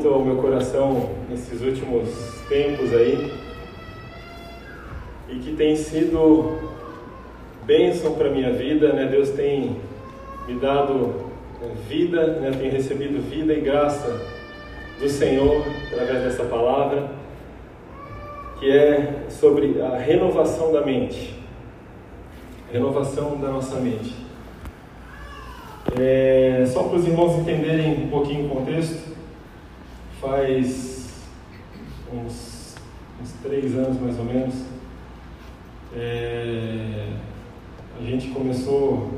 muito ao meu coração nesses últimos tempos aí e que tem sido bênção para minha vida, né? Deus tem me dado vida, né? Tenho recebido vida e graça do Senhor através dessa palavra, que é sobre a renovação da mente, renovação da nossa mente. É, só para os irmãos entenderem um pouquinho o contexto, faz uns, uns três anos mais ou menos, é, a gente começou,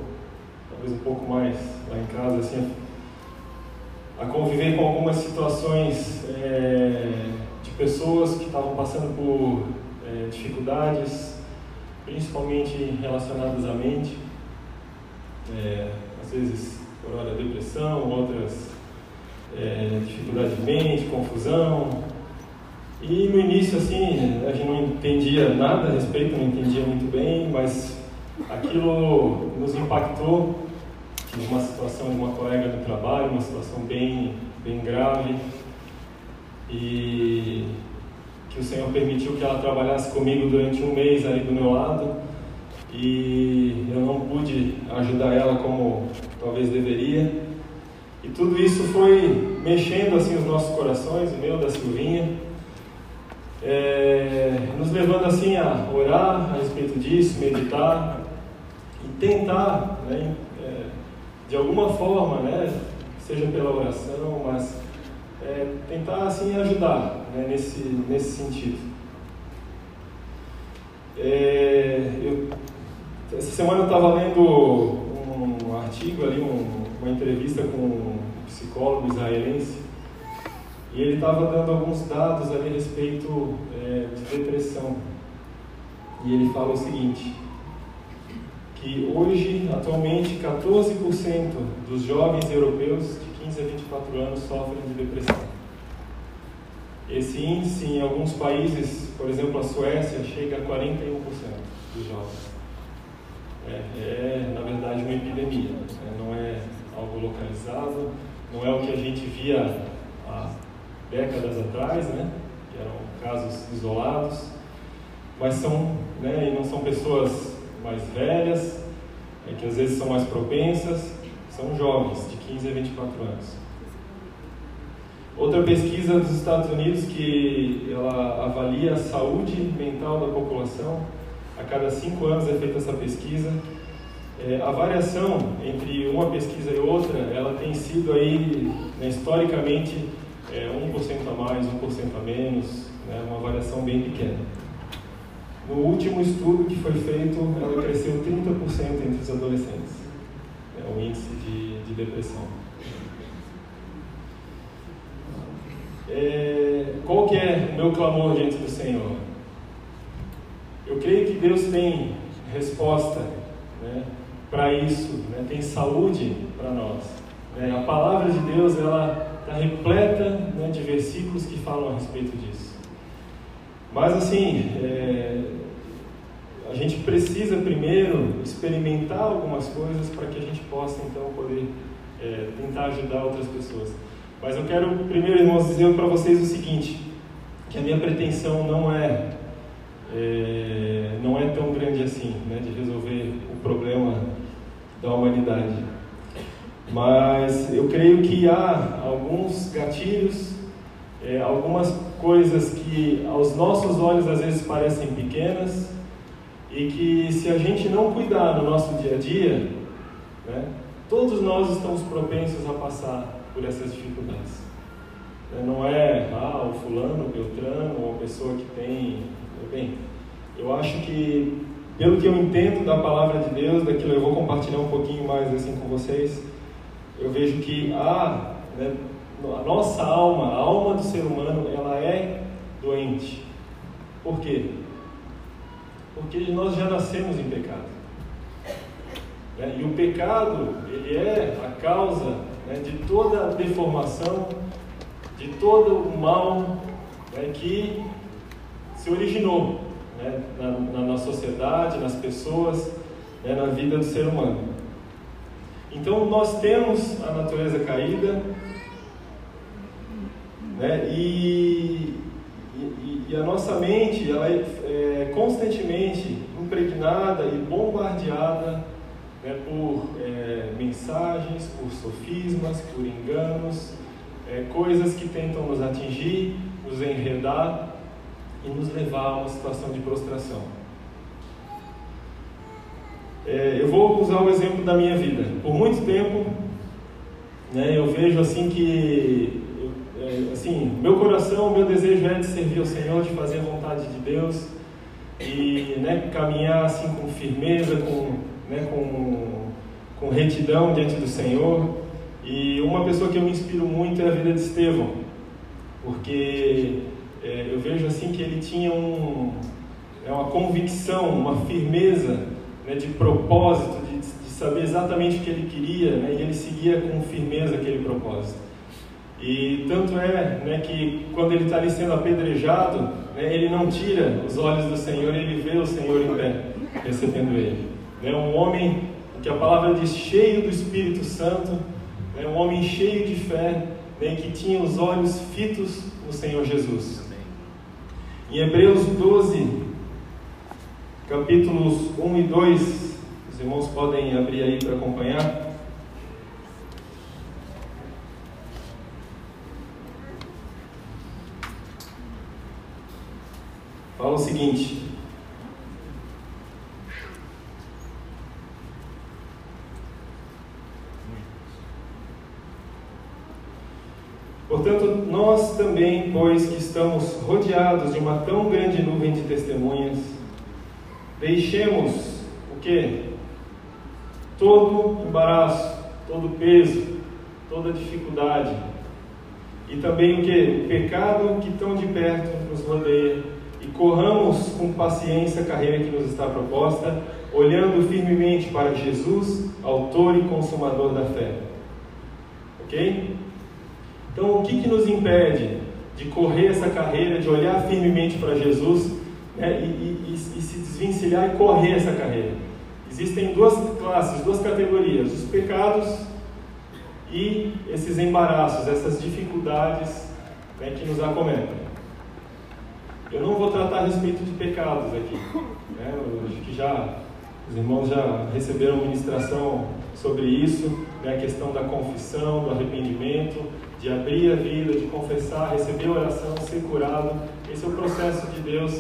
talvez um pouco mais lá em casa, assim, a conviver com algumas situações é, de pessoas que estavam passando por é, dificuldades, principalmente relacionadas à mente. É, às vezes, por hora, depressão, outras é, dificuldade de mente, confusão. E no início, assim, a gente não entendia nada a respeito, não entendia muito bem, mas aquilo nos impactou. Tive uma situação de uma colega do trabalho, uma situação bem, bem grave, e que o Senhor permitiu que ela trabalhasse comigo durante um mês aí do meu lado, e eu não pude ajudar ela como talvez deveria. E tudo isso foi mexendo assim os nossos corações, o meu, da Silvinha, é, nos levando assim a orar a respeito disso, meditar e tentar, né, é, de alguma forma, né, seja pela oração, mas é, tentar assim ajudar né, nesse, nesse sentido. É, eu, essa semana eu estava lendo um artigo ali, um, uma entrevista com um psicólogo israelense e ele estava dando alguns dados a respeito é, de depressão. E ele fala o seguinte, que hoje, atualmente, 14% dos jovens europeus de 15 a 24 anos sofrem de depressão. Esse índice em alguns países, por exemplo a Suécia, chega a 41% dos jovens. É, é, na verdade, uma epidemia, né? não é algo localizado, não é o que a gente via há décadas atrás, né? que eram casos isolados, mas são, né, e não são pessoas mais velhas, é, que às vezes são mais propensas, são jovens, de 15 a 24 anos. Outra pesquisa dos Estados Unidos que ela avalia a saúde mental da população, a cada cinco anos é feita essa pesquisa, é, a variação entre uma pesquisa e outra, ela tem sido aí, né, historicamente, é, 1% a mais, 1% a menos, né, uma variação bem pequena. No último estudo que foi feito, ela cresceu 30% entre os adolescentes, é o índice de, de depressão. É, qual que é o meu clamor diante do Senhor? Eu creio que Deus tem resposta, né? Para isso, né? tem saúde para nós. Né? A palavra de Deus ela está repleta né, de versículos que falam a respeito disso. Mas assim, é, a gente precisa primeiro experimentar algumas coisas para que a gente possa então poder é, tentar ajudar outras pessoas. Mas eu quero primeiro, irmãos, dizer para vocês o seguinte, que a minha pretensão não é, é não é tão grande assim, né, de resolver o problema da humanidade. Mas eu creio que há alguns gatilhos, é, algumas coisas que aos nossos olhos às vezes parecem pequenas e que se a gente não cuidar no nosso dia a dia, né, todos nós estamos propensos a passar por essas dificuldades. É, não é ah, o fulano, o Beltrano, ou a pessoa que tem. Bem, eu acho que pelo que eu entendo da palavra de Deus, daquilo eu vou compartilhar um pouquinho mais assim com vocês, eu vejo que a, né, a nossa alma, a alma do ser humano, ela é doente. Por quê? Porque nós já nascemos em pecado. Né? E o pecado, ele é a causa né, de toda a deformação, de todo o mal né, que se originou né, na, na, na, sociedade, nas pessoas, né, na vida do ser humano. Então nós temos a natureza caída Né? E, e, e, a nossa mente ela é, é constantemente impregnada e bombardeada né, por é, mensagens, por sofismas, por enganos, é, coisas que tentam nos atingir, nos enredar e nos levar a uma situação de prostração. É, eu vou usar o exemplo da minha vida. Por muito tempo, né, eu vejo assim que, é, assim, meu coração, meu desejo é de servir ao Senhor, de fazer a vontade de Deus e né, caminhar assim com firmeza, com, né, com, com retidão diante do Senhor. E uma pessoa que eu me inspiro muito é a vida de Estevão, porque é, eu vejo assim que ele tinha um, é uma convicção, uma firmeza né, de propósito, de, de, saber exatamente o que ele queria, né, e ele seguia com firmeza aquele propósito. E tanto é né, que quando ele está ali sendo apedrejado, né, ele não tira os olhos do Senhor, ele vê o Senhor em pé, recebendo ele. Né, um homem que a palavra diz cheio do Espírito Santo, né, um homem cheio de fé, né, que tinha os olhos fitos no Senhor Jesus. Em Hebreus 12, capítulos 1 e 2, os irmãos podem abrir aí para acompanhar. Fala o seguinte: Portanto, nós também, pois que estamos rodeados de uma tão grande nuvem de testemunhas, deixemos o que? Todo embaraço, todo peso, toda dificuldade. E também o que? O pecado que tão de perto nos rodeia. E corramos com paciência a carreira que nos está proposta, olhando firmemente para Jesus, autor e consumador da fé. Ok? Então, o que, que nos impede de correr essa carreira, de olhar firmemente para Jesus né, e, e, e, se desvencilhar e correr essa carreira? Existem duas classes, duas categorias: os pecados e esses embaraços, essas dificuldades né, que nos acometem. Eu não vou tratar a respeito de pecados aqui. Né? Acho que já os irmãos já receberam ministração sobre isso, né? a questão da confissão, do arrependimento, de abrir a vida, de confessar, receber oração, ser curado. Esse é o processo de Deus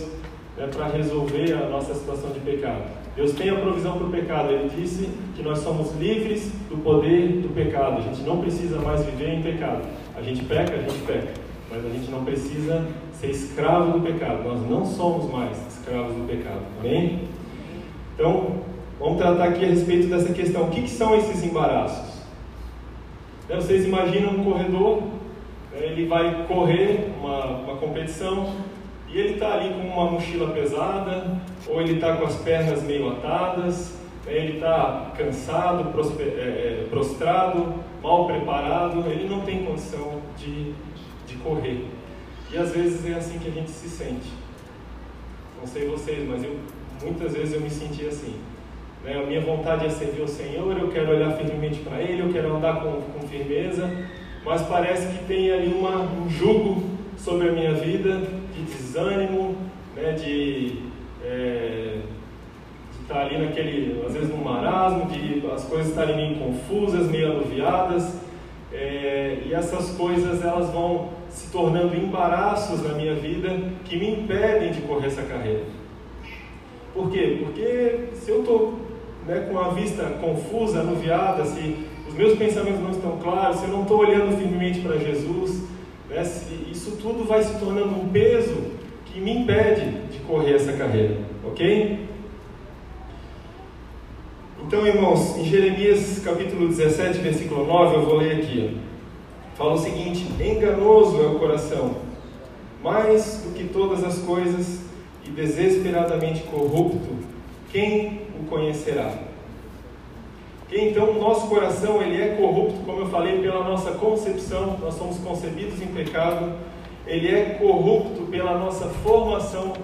né, para resolver a nossa situação de pecado. Deus tem a provisão para o pecado. Ele disse que nós somos livres do poder do pecado. A gente não precisa mais viver em pecado. A gente peca, a gente peca. Mas a gente não precisa ser escravo do pecado. Nós não somos mais escravos do pecado. Amém? Então, vamos tratar aqui a respeito dessa questão. O que, que são esses embaraços? Então, vocês imaginam um corredor, ele vai correr uma, uma competição e ele está ali com uma mochila pesada, ou ele está com as pernas meio atadas, ele está cansado, é, é, prostrado, mal preparado, ele não tem condição de, de correr. E às vezes é assim que a gente se sente. Não sei vocês, mas eu, muitas vezes eu me senti assim. Né? A minha vontade é servir o Senhor, eu quero olhar firmemente para Ele, eu quero andar com, com firmeza, mas parece que tem ali uma, um jugo sobre a minha vida de desânimo, né? de é, estar tá ali naquele, às vezes num marasmo, de as coisas estarem meio confusas, meio anuviadas, é, e essas coisas elas vão se tornando embaraços na minha vida que me impedem de correr essa carreira. Por quê? Porque se eu estou né, com a vista confusa, anuviada, se os meus pensamentos não estão claros, se eu não estou olhando firmemente para Jesus, né, isso tudo vai se tornando um peso que me impede de correr essa carreira, ok? Então, irmãos, em Jeremias capítulo 17, versículo 9, eu vou ler aqui. Fala o seguinte: Enganoso é o coração, mais do que todas as coisas, e desesperadamente corrupto, quem conhecerá. Então, o nosso coração ele é corrupto, como eu falei, pela nossa concepção, nós somos concebidos em pecado, ele é corrupto pela nossa formação.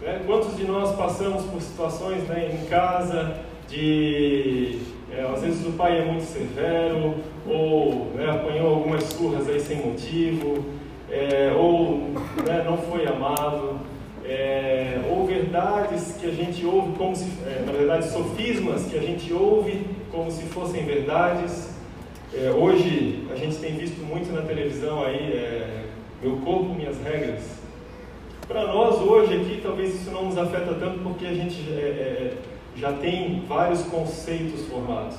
Né? Quantos de nós passamos por situações né, em casa de. É, às vezes o pai é muito severo, ou né, apanhou algumas surras aí sem motivo, é, ou né, não foi amado, é, ou verdades que a gente ouve como se, é, na verdade, sofismas que a gente ouve como se fossem verdades. É, hoje a gente tem visto muito na televisão aí, é, meu corpo, minhas regras. Para nós hoje aqui, talvez isso não nos afeta tanto porque a gente é, é, já tem vários conceitos formados.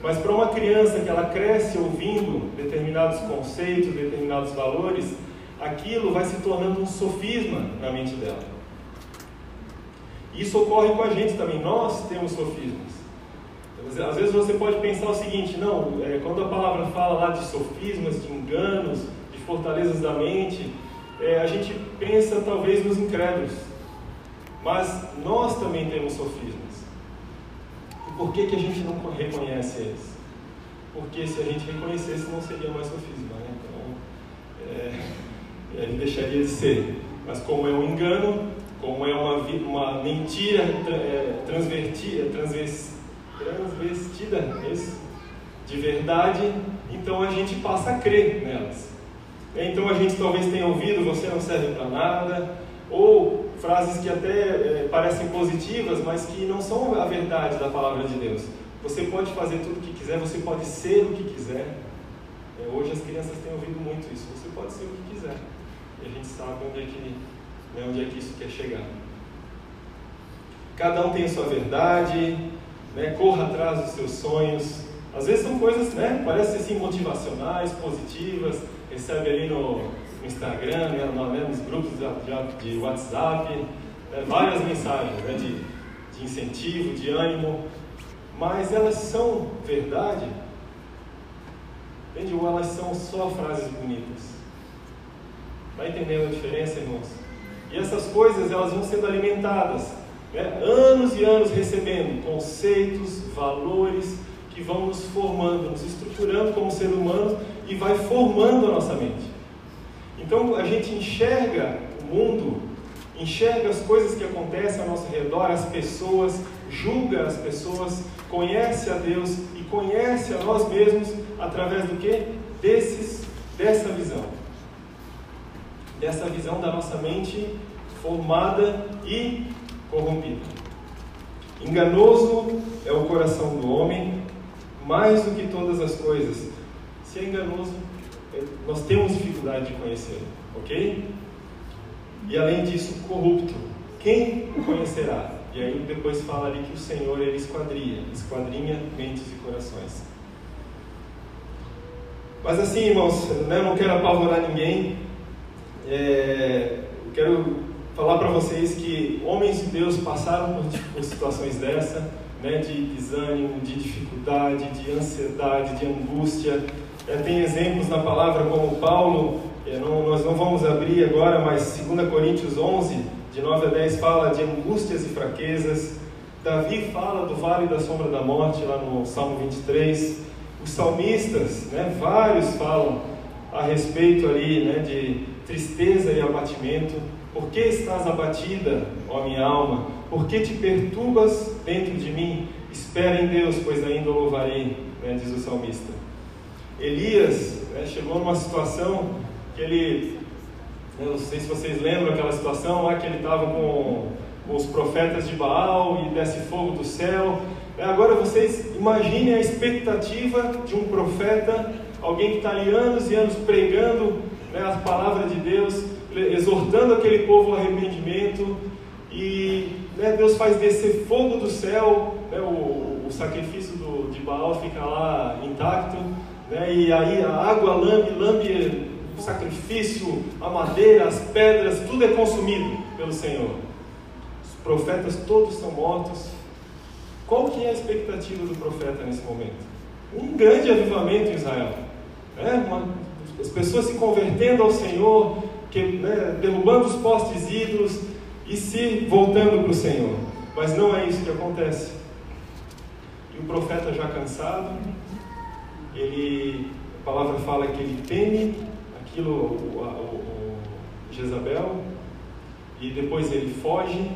Mas para uma criança que ela cresce ouvindo determinados conceitos, determinados valores, aquilo vai se tornando um sofisma na mente dela. Isso ocorre com a gente também, nós temos sofismas. Às vezes você pode pensar o seguinte: não, é, quando a palavra fala lá de sofismas, de enganos, de fortalezas da mente, é, a gente pensa talvez nos incrédulos. Mas nós também temos sofismas. E por que, que a gente não reconhece eles? Porque se a gente reconhecesse, não seria mais sofisma. Né? Então, é, ele deixaria de ser. Mas como é um engano, como é uma, uma mentira é, transvertida, transvestida, transvestida isso, de verdade, então a gente passa a crer nelas. Então a gente talvez tenha ouvido você não serve para nada, ou frases que até é, parecem positivas, mas que não são a verdade da palavra de Deus. Você pode fazer tudo o que quiser, você pode ser o que quiser. É, hoje as crianças têm ouvido muito isso. Você pode ser o que quiser. E a gente sabe onde é que, né, onde é que isso quer chegar. Cada um tem a sua verdade, né? corra atrás dos seus sonhos. Às vezes são coisas, né? Parecem assim motivacionais, positivas. Recebe ali no, no Instagram, né? nos grupos de, de WhatsApp, né? várias mensagens né? de, de incentivo, de ânimo. Mas elas são verdade? Entende? Ou elas são só frases bonitas? Vai entendendo a diferença, irmãos? E essas coisas elas vão sendo alimentadas né? anos e anos recebendo conceitos, valores que vão nos formando, nos estruturando como ser humano e vai formando a nossa mente. Então a gente enxerga o mundo, enxerga as coisas que acontecem ao nosso redor, as pessoas, julga as pessoas, conhece a Deus e conhece a nós mesmos através do que? Desses, dessa visão. Dessa visão da nossa mente formada e corrompido. Enganoso é o coração do homem, mais do que todas as coisas. Se é enganoso, é, nós temos dificuldade de conhecê-lo, ok? E além disso, corrupto. Quem o conhecerá? E aí depois fala ali que o Senhor ele esquadria, esquadrinha mentes e corações. Mas assim, irmãos, né, eu não quero apavorar ninguém. É, eu quero falar para vocês que homens de Deus passaram por, por situações dessa, né, de desânimo, de dificuldade, de ansiedade, de angústia. É, tem exemplos na palavra como Paulo, é, não, nós não vamos abrir agora, mas 2 Coríntios 11, de 9 a 10, fala de angústias e fraquezas. Davi fala do vale da sombra da morte, lá no Salmo 23. Os salmistas, né, vários falam a respeito ali né, de tristeza e abatimento. Por que estás abatida, ó minha alma? Por que te perturbas dentro de mim? Espera em Deus, pois ainda o louvarei, né, diz o salmista. Elias né, chegou numa situação que ele, eu não sei se vocês lembram aquela situação lá que ele estava com, com, os profetas de Baal e desce fogo do céu. É, agora vocês imaginem a expectativa de um profeta, alguém que está ali anos e anos pregando né, a palavra de Deus, exortando aquele povo ao arrependimento, e né, Deus faz descer fogo do céu, né, o, o, sacrifício do, de Baal fica lá intacto, né, e aí a água lambe, lambe o sacrifício, a madeira, as pedras, tudo é consumido pelo Senhor. Os profetas todos são mortos. Qual que é a expectativa do profeta nesse momento? Um grande avivamento em Israel. Né? Uma, as pessoas se convertendo ao Senhor, que, né, derrubando os postes ídolos e se voltando para o Senhor. Mas não é isso que acontece. E o profeta já cansado, ele, a palavra fala que ele teme aquilo, o, o, o Jezabel, e depois ele foge,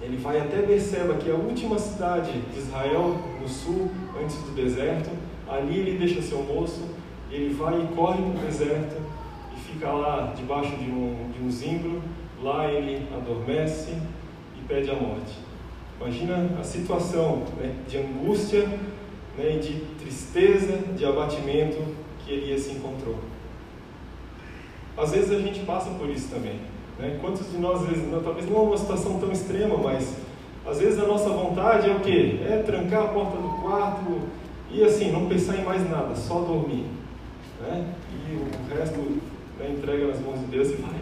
ele vai até Beceba, que é a última cidade de Israel, no sul, antes do deserto. Ali ele deixa seu moço, ele vai e corre para o deserto fica lá debaixo de um, de um zimbro, lá ele adormece e pede a morte. Imagina a situação né, de angústia, né, de tristeza, de abatimento que Elias se encontrou. Às vezes a gente passa por isso também. Né? Quantos de nós, às vezes, não, talvez não é uma situação tão extrema, mas às vezes a nossa vontade é o quê? É trancar a porta do quarto e assim, não pensar em mais nada, só dormir. Né? E o resto né, entrega nas mãos de Deus e vai.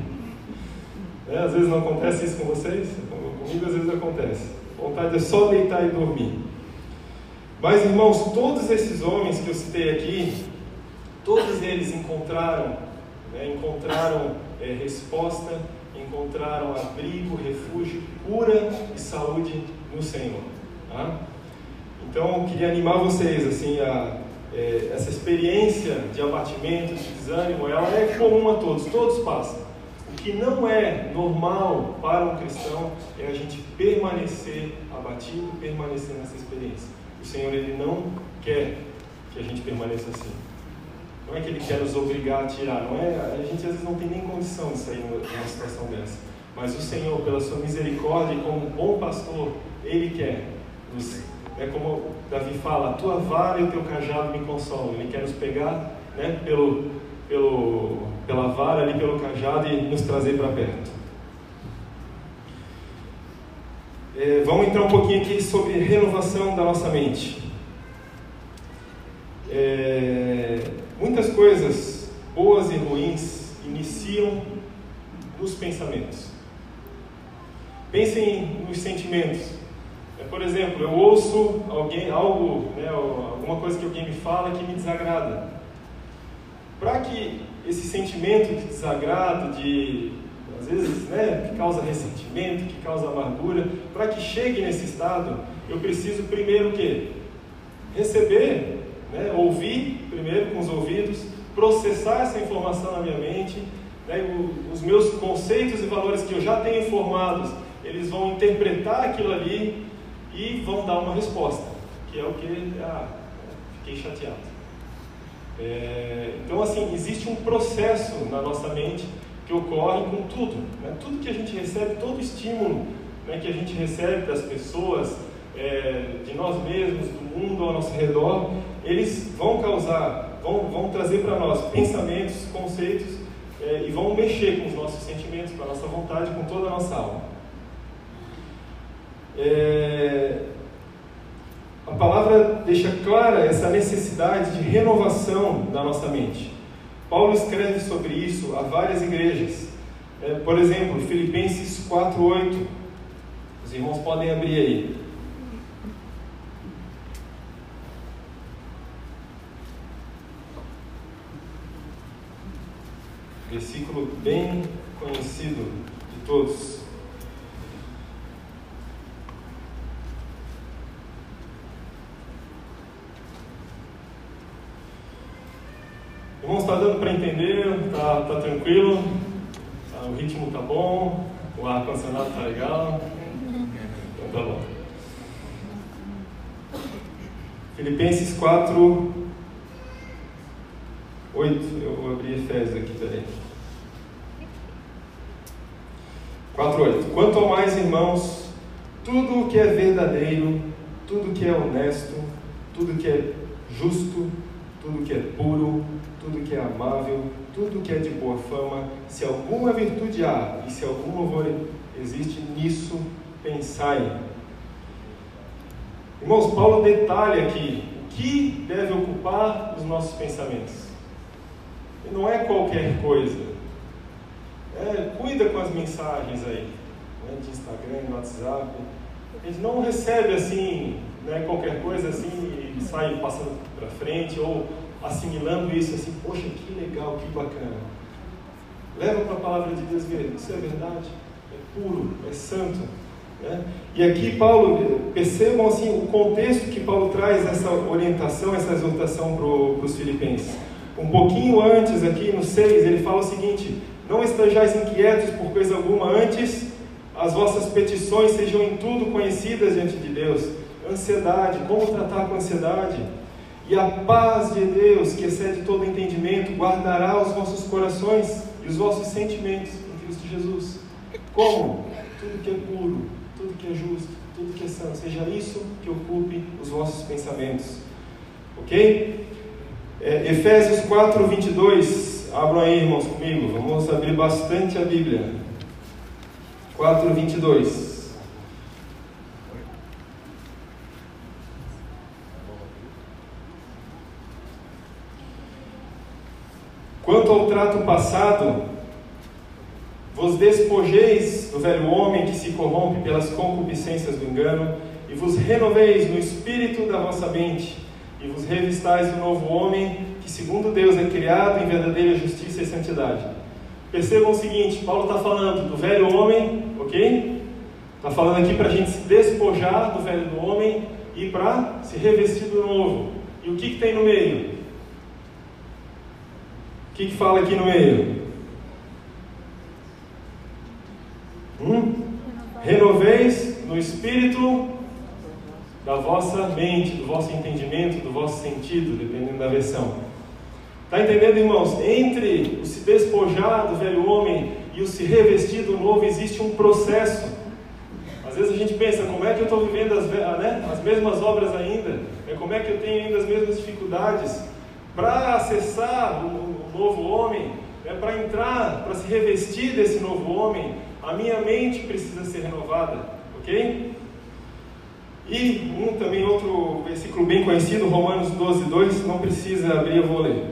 Né? Às vezes não acontece isso com vocês? Comigo às vezes acontece. Vontade é só deitar e dormir. Mas irmãos, todos esses homens que eu citei aqui, todos eles encontraram, né, encontraram é, resposta, encontraram abrigo, refúgio, cura e saúde no Senhor. Tá? Então, eu queria animar vocês assim a é, essa experiência de abatimento, de desânimo, ela é comum a todos, todos passam. O que não é normal para um cristão é a gente permanecer abatido, permanecer nessa experiência. O Senhor ele não quer que a gente permaneça assim. Não é que Ele quer nos obrigar a tirar, não é? A gente às vezes não tem nem condição de sair numa situação dessa. Mas o Senhor, pela sua misericórdia e como bom pastor, Ele quer nos é como Davi fala, a tua vara e o teu cajado me consolam. Ele quer nos pegar né, pelo, pelo, pela vara ali, pelo cajado e nos trazer para perto. É, vamos entrar um pouquinho aqui sobre renovação da nossa mente. É, muitas coisas boas e ruins iniciam nos pensamentos. Pensem nos sentimentos. É, por exemplo, eu ouço alguém, algo, né, alguma coisa que alguém me fala que me desagrada. Para que esse sentimento de desagrado, de às vezes, né, que causa ressentimento, que causa amargura, para que chegue nesse estado, eu preciso primeiro o quê? Receber, né, ouvir primeiro com os ouvidos, processar essa informação na minha mente, né, os meus conceitos e valores que eu já tenho formados, eles vão interpretar aquilo ali e vão dar uma resposta, que é o que, ah, fiquei chateado. É, então, assim, existe um processo na nossa mente que ocorre com tudo. Né? Tudo que a gente recebe, todo estímulo né, que a gente recebe das pessoas, é, de nós mesmos, do mundo ao nosso redor, eles vão causar, vão, vão trazer para nós pensamentos, conceitos é, e vão mexer com os nossos sentimentos, com a nossa vontade, com toda a nossa alma. É, a palavra deixa clara essa necessidade de renovação da nossa mente. Paulo escreve sobre isso a várias igrejas. É, por exemplo, Filipenses 4:8. Os irmãos podem abrir aí. Versículo bem conhecido de todos. Irmãos, está dando para entender? Está tá tranquilo? Tá, o ritmo está bom? O ar-condicionado está legal? Então tá bom. Filipenses 4, 8. Eu vou abrir Efésios aqui, peraí. 4, 8. Quanto ao mais, irmãos, tudo o que é verdadeiro, tudo que é honesto, tudo que é justo, tudo que é puro, tudo que é amável, tudo que é de boa fama, se alguma virtude há e se algum louvor existe, nisso pensai. Irmãos, Paulo detalha aqui o que deve ocupar os nossos pensamentos. E não é qualquer coisa. É, cuida com as mensagens aí, né, de Instagram, WhatsApp. A gente não recebe assim né, qualquer coisa assim e sai passando para frente ou assimilando isso assim, poxa, que legal, que bacana. Leva para a palavra de Deus ver, isso é verdade, é puro, é santo. Né? E aqui Paulo, percebam assim o contexto que Paulo traz essa orientação, essa exortação para os filipenses. Um pouquinho antes, aqui no 6, ele fala o seguinte: Não estejais inquietos por coisa alguma, antes as vossas petições sejam em tudo conhecidas diante de Deus ansiedade, como tratar com ansiedade. E a paz de Deus, que excede todo entendimento, guardará os vossos corações e os vossos sentimentos em Cristo Jesus. Como? Tudo que é puro, tudo que é justo, tudo que é santo, seja isso que ocupe os vossos pensamentos. Ok? É, Efésios 4, 22. Abram aí, irmãos, comigo. Vamos abrir bastante a Bíblia. 4, 22. Quanto ao trato passado, vos despojeis do velho homem que se corrompe pelas concupiscências do engano, e vos renoveis no espírito da vossa mente, e vos revistais do novo homem que, segundo Deus, é criado em verdadeira justiça e santidade. Percebam o seguinte: Paulo está falando do velho homem, ok? Está falando aqui para a gente se despojar do velho do homem e para se revestir do novo. E o que, que tem no meio? O que, que fala aqui no meio? Hum? Renoveis no espírito da vossa mente, do vosso entendimento, do vosso sentido, dependendo da versão. Está entendendo, irmãos? Entre o se despojar do velho homem e o se revestir do novo, existe um processo. Às vezes a gente pensa, como é que eu estou vivendo as, né, as mesmas obras ainda? É, como é que eu tenho ainda as mesmas dificuldades? Para acessar o, novo homem, é para entrar, para se revestir desse novo homem, a minha mente precisa ser renovada, ok? E um também outro versículo bem conhecido, Romanos 12, 2, não precisa abrir, eu vou ler.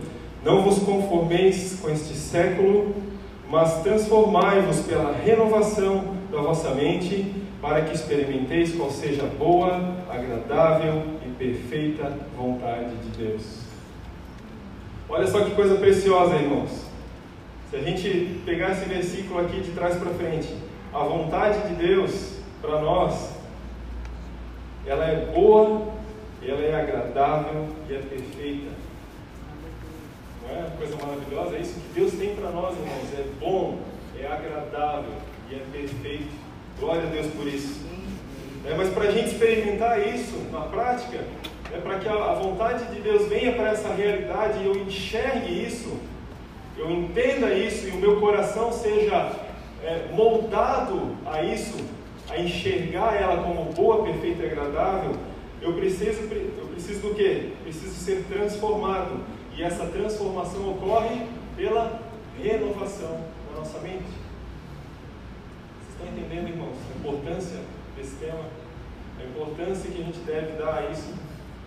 Não vos conformeis com este século, mas transformai-vos pela renovação da vossa mente, para que experimenteis qual seja a boa, agradável e perfeita vontade de Deus. Olha só que coisa preciosa, irmãos. Se a gente pegar esse versículo aqui de trás para frente, a vontade de Deus para nós, ela é boa, ela é agradável e é perfeita. Não é uma coisa maravilhosa? É isso que Deus tem para nós, irmãos. É bom, é agradável e é perfeito. Glória a Deus por isso. É, mas para a gente experimentar isso na prática, é para que a vontade de Deus venha para essa realidade e eu enxergue isso, eu entenda isso e o meu coração seja é, moldado a isso, a enxergar ela como boa, perfeita e agradável, eu preciso, eu preciso do quê? Preciso ser transformado. E essa transformação ocorre pela renovação da nossa mente. Vocês estão entendendo, irmãos, a importância desse tema? A importância que a gente deve dar a isso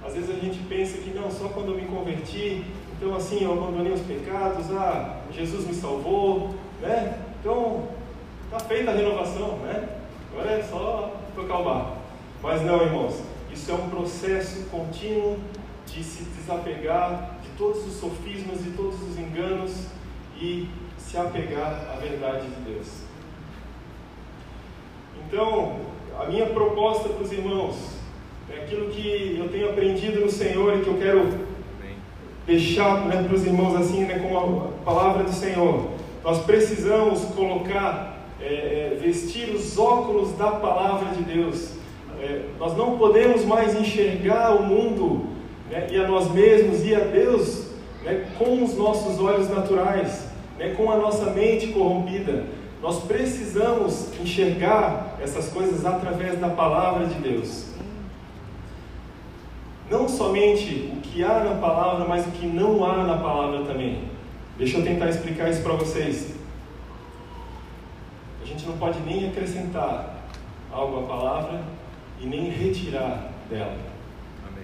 às vezes a gente pensa que não, só quando eu me converti, então assim eu abandonei os pecados, ah, Jesus me salvou, né? Então está feita a renovação, né? Agora é só tocar o barco. Mas não, irmãos, isso é um processo contínuo de se desapegar de todos os sofismas e todos os enganos e se apegar à verdade de Deus. Então, a minha proposta para os irmãos é aquilo que eu tenho aprendido no Senhor e que eu quero deixar né, para os irmãos assim, né, com a palavra do Senhor. Nós precisamos colocar, é, é, vestir os óculos da palavra de Deus. É, nós não podemos mais enxergar o mundo né, e a nós mesmos e a Deus né, com os nossos olhos naturais, né, com a nossa mente corrompida. Nós precisamos enxergar essas coisas através da palavra de Deus. Não somente o que há na palavra, mas o que não há na palavra também. Deixa eu tentar explicar isso para vocês. A gente não pode nem acrescentar algo à palavra e nem retirar dela.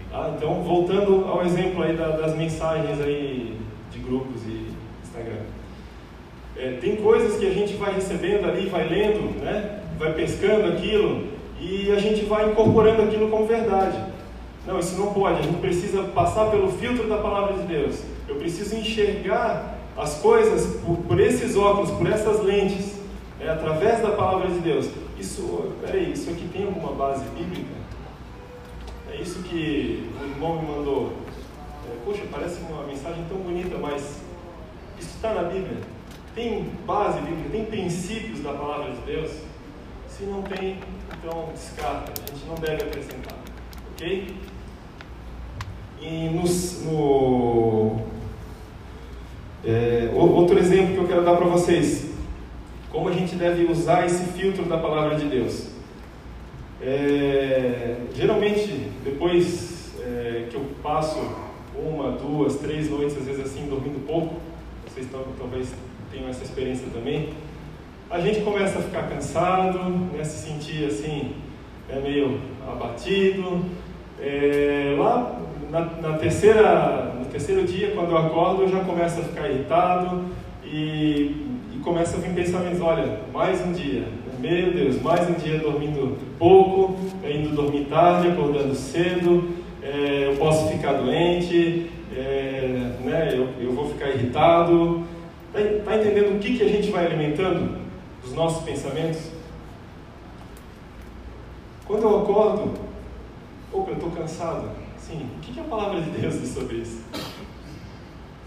Tá? Então, voltando ao exemplo aí das mensagens aí de grupos e Instagram. É, tem coisas que a gente vai recebendo ali, vai lendo, né? vai pescando aquilo e a gente vai incorporando aquilo como verdade. Não, isso não pode. A gente precisa passar pelo filtro da palavra de Deus. Eu preciso enxergar as coisas por, por esses óculos, por essas lentes, né, através da palavra de Deus. Isso, peraí, isso aqui tem alguma base bíblica? É isso que o irmão me mandou. É, poxa, parece uma mensagem tão bonita, mas isso está na Bíblia? Tem base bíblica? Tem princípios da palavra de Deus? Se não tem, então descarta. A gente não deve acrescentar. Ok? E no, É, outro exemplo que eu quero dar para vocês. Como a gente deve usar esse filtro da palavra de Deus. É, geralmente, depois é, que eu passo uma, duas, três noites, às vezes assim, dormindo pouco, vocês talvez tenham essa experiência também, a gente começa a ficar cansado, né, se sentir assim, é meio abatido. É, lá na, na, terceira, no terceiro dia, quando eu acordo, eu já começo a ficar irritado e, e começa a vir pensamentos, olha, mais um dia, meu Deus, mais um dia dormindo pouco, indo dormir tarde, acordando cedo, é, eu posso ficar doente, é, né, eu, eu vou ficar irritado. Está tá entendendo o que, que a gente vai alimentando dos nossos pensamentos? Quando eu acordo, opa, eu estou cansado. Sim, o que, a palavra de Deus diz sobre isso?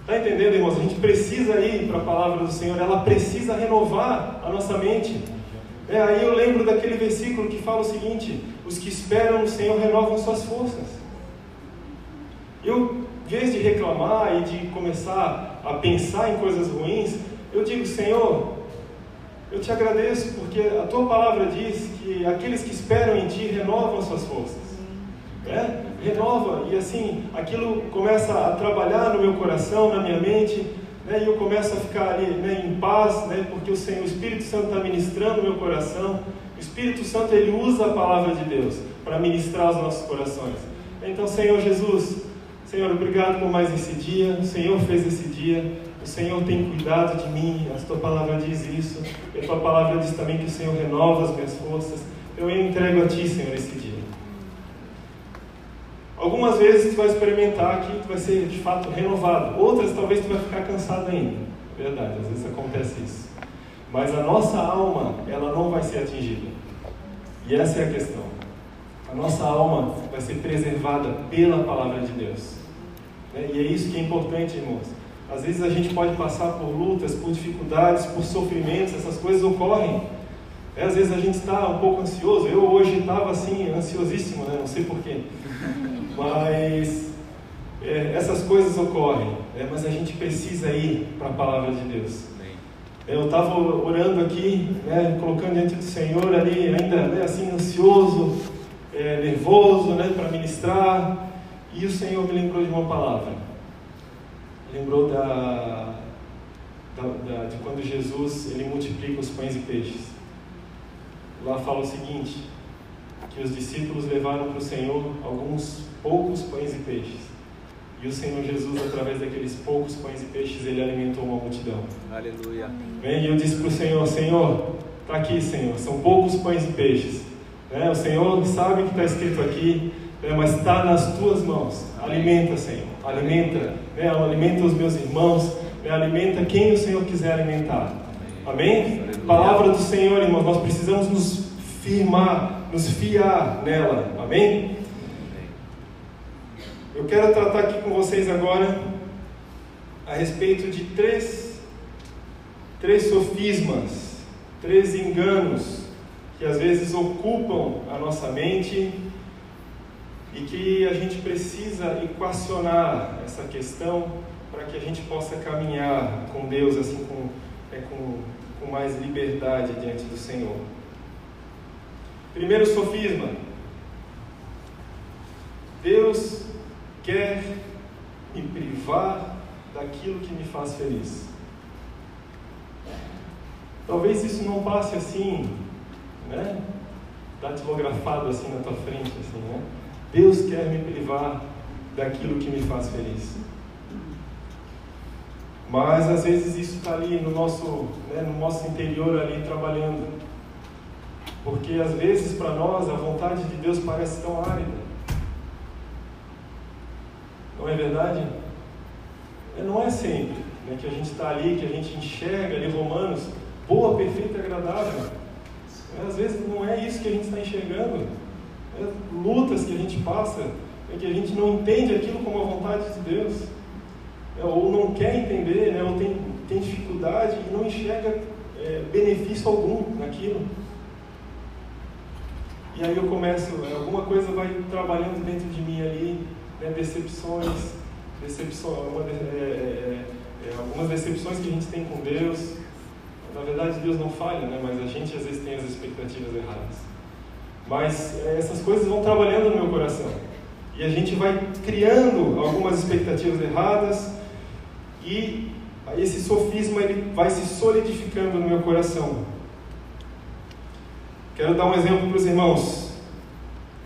Está entendendo, irmãos? A gente precisa ir para a palavra do Senhor, ela precisa renovar a nossa mente. É, aí eu lembro daquele versículo que fala o seguinte: os que esperam no Senhor renovam suas forças. Eu, em vez de reclamar e de começar a pensar em coisas ruins, eu digo: Senhor, eu te agradeço porque a tua palavra diz que aqueles que esperam em ti renovam suas forças. Né? Renova, e assim, aquilo começa a trabalhar no meu coração, na minha mente, né? e eu começo a ficar ali né, em paz, né? porque o Senhor, o Espírito Santo está ministrando o meu coração. O Espírito Santo ele usa a palavra de Deus para ministrar os nossos corações. Então, Senhor Jesus, Senhor, obrigado por mais esse dia. O Senhor fez esse dia. O Senhor tem cuidado de mim. A tua palavra diz isso. E a tua palavra diz também que o Senhor renova as minhas forças. Eu entrego a ti, Senhor, esse dia. Algumas vezes tu vai experimentar que tu vai ser de fato renovado. Outras talvez tu vai ficar cansado ainda. Verdade, às vezes acontece isso. Mas a nossa alma, ela não vai ser atingida. E essa é a questão. A nossa alma vai ser preservada pela palavra de Deus. Né? E é isso que é importante, irmãos. Às vezes a gente pode passar por lutas, por dificuldades, por sofrimentos, essas coisas ocorrem. É, às vezes a gente está um pouco ansioso. Eu hoje estava assim, ansiosíssimo, né? não sei porquê. Mas é, essas coisas ocorrem, né? mas a gente precisa ir para a palavra de Deus. Eu estava orando aqui, né, colocando diante do Senhor ali, ainda né, assim ansioso, é, nervoso, né, para ministrar, e o Senhor me lembrou de uma palavra. Lembrou da, da, da, de quando Jesus ele multiplica os pães e peixes. Lá fala o seguinte: que os discípulos levaram para o Senhor alguns poucos pães e peixes. E o Senhor Jesus, através daqueles poucos pães e peixes, ele alimentou uma multidão. Aleluia. E eu disse para o Senhor: Senhor, está aqui, Senhor, são poucos pães e peixes. É, o Senhor sabe o que está escrito aqui, é, mas está nas tuas mãos. Alimenta, Senhor, alimenta, né, alimenta os meus irmãos, né, alimenta quem o Senhor quiser alimentar. Amém? Aleluia. Palavra do Senhor, irmãos, nós precisamos nos firmar, nos fiar nela. Amém? Eu quero tratar aqui com vocês agora a respeito de três, três sofismas, três enganos que às vezes ocupam a nossa mente e que a gente precisa equacionar essa questão para que a gente possa caminhar com Deus assim com, é, com, com mais liberdade diante do Senhor. Primeiro sofisma. Deus quer me privar daquilo que me faz feliz. Talvez isso não passe assim, né? Datilografado assim na tua frente, assim, né? Deus quer me privar daquilo que me faz feliz. Mas às vezes isso está ali no nosso, né, no nosso interior ali trabalhando. Porque às vezes para nós a vontade de Deus parece tão árida. Não é verdade? É, não é sempre né, que a gente está ali, que a gente enxerga ali Romanos, boa, perfeita e agradável. É, às vezes não é isso que a gente está enxergando. É, lutas que a gente passa, é que a gente não entende aquilo como a vontade de Deus. É, ou não quer entender, né, ou tem, tem dificuldade e não enxerga é, benefício algum naquilo. E aí eu começo, alguma coisa vai trabalhando dentro de mim ali, né, decepções, uma, é, é, é, algumas decepções que a gente tem com Deus. Na verdade, Deus não falha, né? mas a gente às vezes tem as expectativas erradas. Mas é, essas coisas vão trabalhando no meu coração. E a gente vai criando algumas expectativas erradas e esse sofisma ele vai se solidificando no meu coração. Quero dar um exemplo para os irmãos.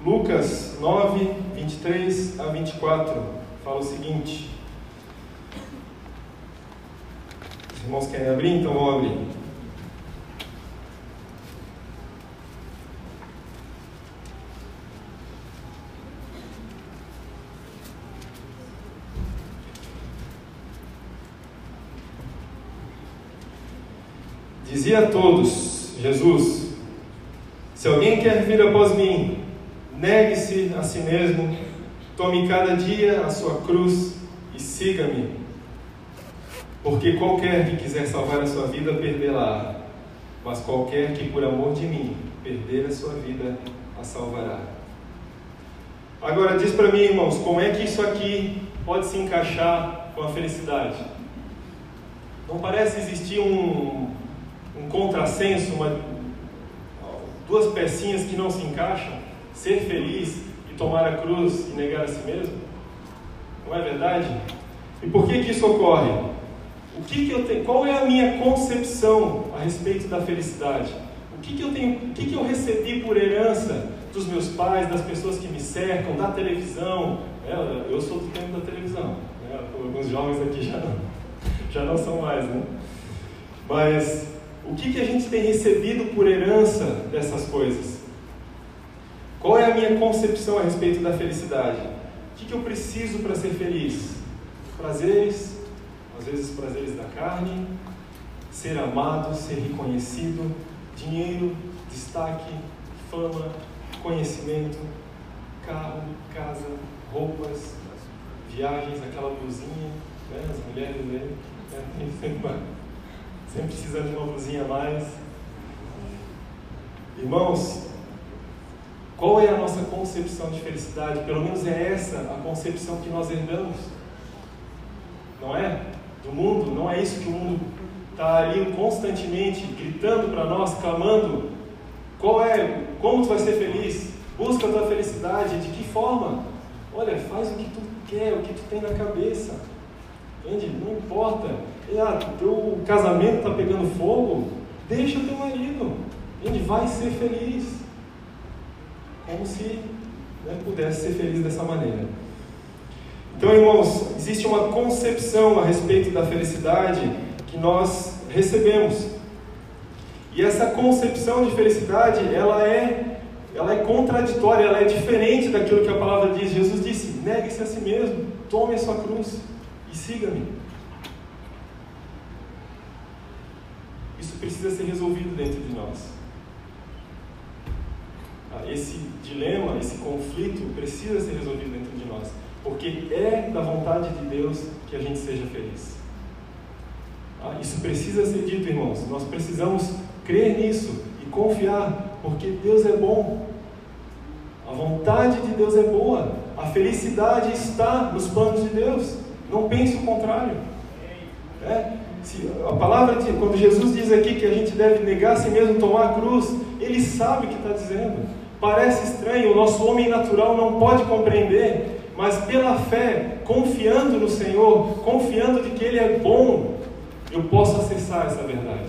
Lucas 9, 23 a 24 fala o seguinte. Os irmãos querem abrir? Então vão abrir. Dizia a todos, Jesus, se alguém quer vir após mim, negue-se a si mesmo, tome cada dia a sua cruz e siga-me. Porque qualquer que quiser salvar a sua vida, perdê-la. Mas qualquer que por amor de mim perder a sua vida, a salvará. Agora diz para mim, irmãos, como é que isso aqui pode se encaixar com a felicidade? Não parece existir um, um contrassenso, uma, duas pecinhas que não se encaixam? Ser feliz e tomar a cruz e negar a si mesmo? Não é verdade? E por que, que isso ocorre? O que, que eu tenho, qual é a minha concepção a respeito da felicidade? O que, que eu tenho, o que, que eu recebi por herança dos meus pais, das pessoas que me cercam, da televisão? É, eu sou do tempo da televisão. Né? Alguns jovens aqui já não, já não são mais, né? Mas o que, que a gente tem recebido por herança dessas coisas? Qual é a minha concepção a respeito da felicidade? O que, que eu preciso para ser feliz? Prazeres, às vezes prazeres da carne, ser amado, ser reconhecido, dinheiro, destaque, fama, conhecimento, carro, casa, roupas, viagens, aquela blusinha, né? as mulheres né? sempre, sempre precisando de uma blusinha a mais. Irmãos, qual é a nossa concepção de felicidade? Pelo menos é essa a concepção que nós herdamos. Não é? Do mundo, não é isso que o mundo está ali constantemente gritando para nós, clamando. Qual é? Como tu vai ser feliz? Busca a tua felicidade. De que forma? Olha, faz o que tu quer, o que tu tem na cabeça. Entende? Não importa. Ah, teu casamento está pegando fogo. Deixa o teu marido. Ele vai ser feliz. Como se né, pudesse ser feliz dessa maneira. Então, irmãos, existe uma concepção a respeito da felicidade que nós recebemos. E essa concepção de felicidade, ela é, ela é contraditória, ela é diferente daquilo que a palavra diz. Jesus disse: negue-se a si mesmo, tome a sua cruz e siga-me. Isso precisa ser resolvido dentro de nós. Ah, esse dilema, esse conflito precisa ser resolvido dentro de nós, porque é da vontade de Deus que a gente seja feliz. Ah, isso precisa ser dito, irmãos. Nós precisamos crer nisso e confiar, porque Deus é bom. A vontade de Deus é boa. A felicidade está nos planos de Deus. Não pense o contrário. É? Se, a palavra, de, quando Jesus diz aqui que a gente deve negar a si mesmo, tomar a cruz, ele sabe o que está dizendo. Parece estranho, o nosso homem natural não pode compreender, mas pela fé, confiando no Senhor, confiando de que Ele é bom, eu posso acessar essa verdade.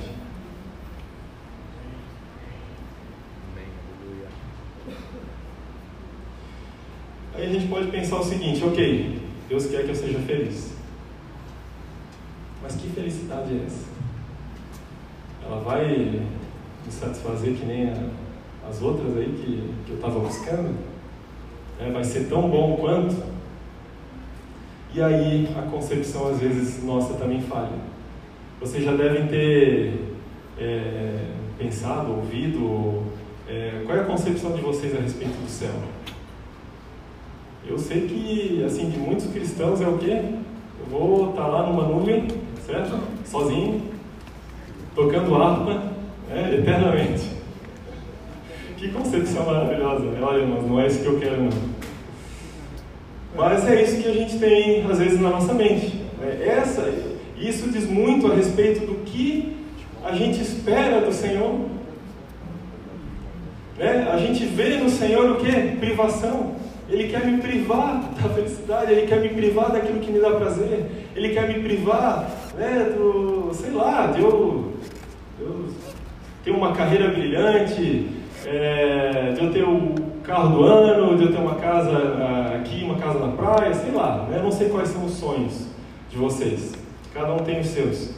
Aí a gente pode pensar o seguinte: ok, Deus quer que eu seja feliz. Mas que felicidade é essa? Ela vai me satisfazer que nem a, as outras aí que, que eu estava buscando? É, vai ser tão bom quanto? E aí a concepção às vezes nossa também falha. Vocês já devem ter é, pensado, ouvido, é, qual é a concepção de vocês a respeito do céu? Eu sei que, assim, de muitos cristãos é o quê? Eu vou estar tá lá numa nuvem, certo? Sozinho, tocando harpa, né, eternamente. Que concepção maravilhosa? Olha, irmãos, não é isso que eu quero, não. Mas é isso que a gente tem, às vezes, na nossa mente. Né? Essa, isso diz muito a respeito do que a gente espera do Senhor. Né? A gente vê no Senhor o que? Privação. Ele quer me privar da felicidade, Ele quer me privar daquilo que me dá prazer, Ele quer me privar né, do, sei lá, de eu, eu ter uma carreira brilhante, é, de eu ter o carro do ano, de eu ter uma casa ah, aqui, uma casa na praia, sei lá, né? não sei quais são os sonhos de vocês, cada um tem os seus.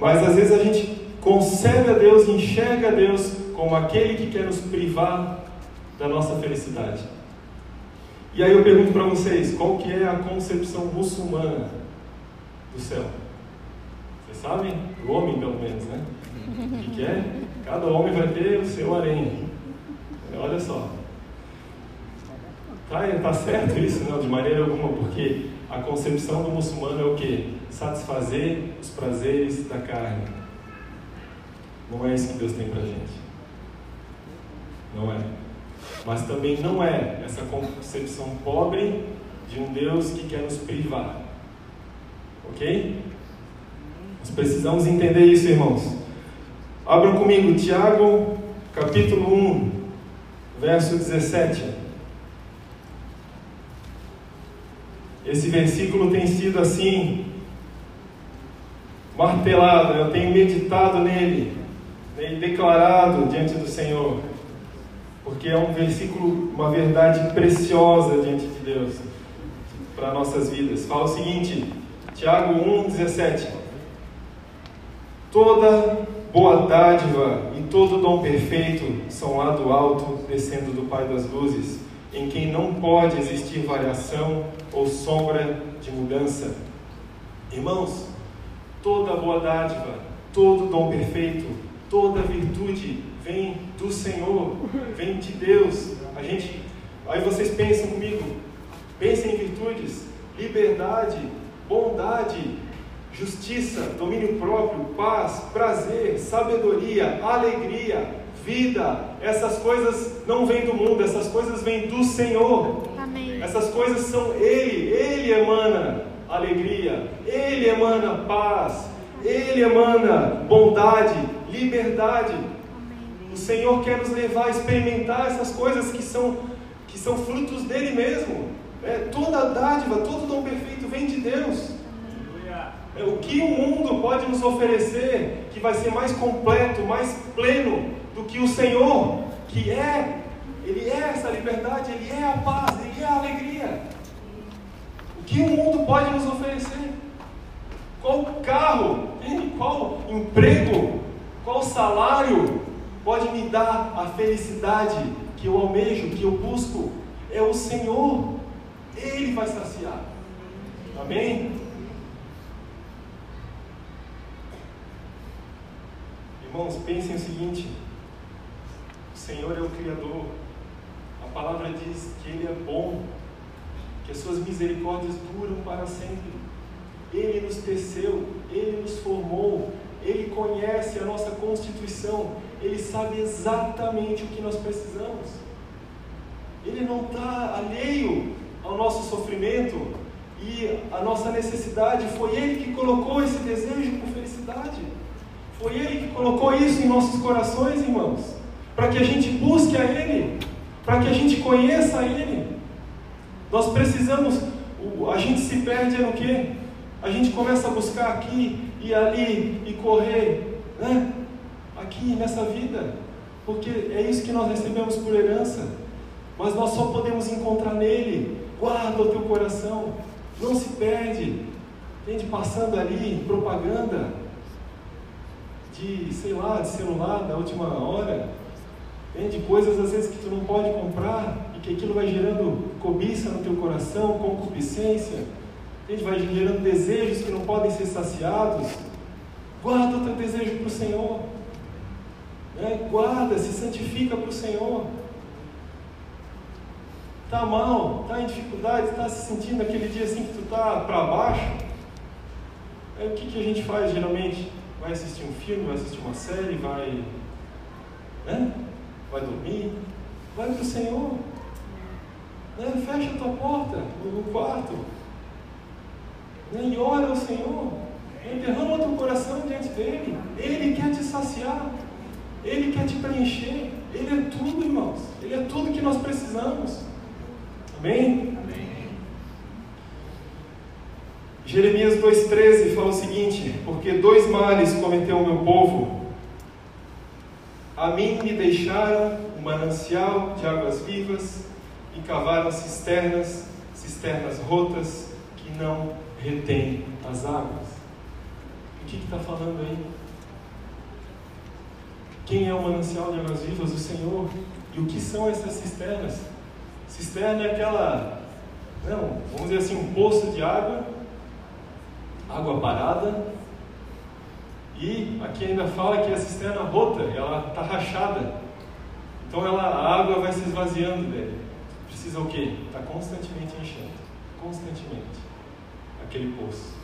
Mas às vezes a gente concebe a Deus, enxerga a Deus como aquele que quer nos privar da nossa felicidade. E aí eu pergunto para vocês, qual que é a concepção muçulmana do céu? Vocês sabem? O homem, pelo menos, né? O que, é? Cada homem vai ter o seu harém. Olha só. Tá, tá certo isso? Não, de maneira alguma, porque a concepção do muçulmano é o que? Satisfazer os prazeres da carne. Não é isso que Deus tem pra gente. Não é. Mas também não é essa concepção pobre de um Deus que quer nos privar. Ok? Nós precisamos entender isso, irmãos. Abram comigo, Tiago, capítulo 1, verso 17. Esse versículo tem sido assim, martelado, eu tenho meditado nele, e declarado diante do Senhor porque é um versículo, uma verdade preciosa diante de Deus para nossas vidas. Fala o seguinte, Tiago 1,17: Toda boa dádiva e todo dom perfeito são lá do alto, descendo do Pai das luzes, em quem não pode existir variação ou sombra de mudança. Irmãos, toda boa dádiva, todo dom perfeito, toda virtude vem do Senhor, vem de Deus. A gente, aí vocês pensam comigo, pensem em virtudes, liberdade, bondade, justiça, domínio próprio, paz, prazer, sabedoria, alegria, vida. Essas coisas não vêm do mundo, essas coisas vêm do Senhor. Amém. Essas coisas são Ele, Ele emana alegria, Ele emana paz, Ele emana bondade, liberdade. O Senhor quer nos levar a experimentar essas coisas que são, que são frutos dele mesmo. É, toda dádiva, todo dom perfeito vem de Deus. É, o que o mundo pode nos oferecer que vai ser mais completo, mais pleno do que o Senhor, que é, Ele é essa liberdade, Ele é a paz, Ele é a alegria. O que o mundo pode nos oferecer? Qual carro, qual emprego, qual salário pode me dar a felicidade que eu almejo, que eu busco, é o Senhor. Ele vai saciar. Amém? Irmãos, pensem o seguinte: o Senhor é o Criador. A palavra diz que Ele é bom, que as suas misericórdias duram para sempre. Ele nos teceu, Ele nos formou, Ele conhece a nossa constituição, ele sabe exatamente o que nós precisamos. Ele não está alheio ao nosso sofrimento e a nossa necessidade. Foi Ele que colocou esse desejo por felicidade. Foi Ele que colocou isso em nossos corações, irmãos, para que a gente busque a Ele, para que a gente conheça a Ele. Nós precisamos, a gente se perde no quê? A gente começa a buscar aqui e ali e correr, né? aqui nessa vida, porque é isso que nós recebemos por herança. Mas nós só podemos encontrar nele. Guarda o teu coração, não se perde. Entende? Passando ali propaganda de, sei lá, de celular da última hora. Entende? Coisas às vezes que tu não pode comprar e que aquilo vai gerando cobiça no teu coração, concupiscência. Entende? Vai gerando desejos que não podem ser saciados. Guarda o teu desejo para o Senhor. Né? Guarda, se santifica para o Senhor. Está mal, está em dificuldade, está se sentindo aquele dia assim que tu está para baixo. Aí, o que, que a gente faz geralmente? Vai assistir um filme, vai assistir uma série, vai. Né? Vai dormir. Vai para o Senhor. Né? Fecha a tua porta no quarto. Né? E ora ao Senhor. Derrama o teu coração diante dele. Ele quer te saciar. Ele quer te preencher. Ele é tudo, irmãos. Ele é tudo que nós precisamos. Amém? Amém. Jeremias 2,13 fala o seguinte: Porque dois males cometeu o meu povo. A mim me deixaram um manancial de águas vivas e cavaram cisternas, cisternas rotas que não retêm as águas. O que está falando aí? Quem é o manancial de águas vivas? O Senhor. E o que são essas cisternas? Cisterna é aquela, não, vamos dizer assim, um poço de água, água parada. E aqui ainda fala que a cisterna rota, ela está rachada. Então ela, a água vai se esvaziando dele. Precisa o quê? Está constantemente enchendo. Constantemente. Aquele poço.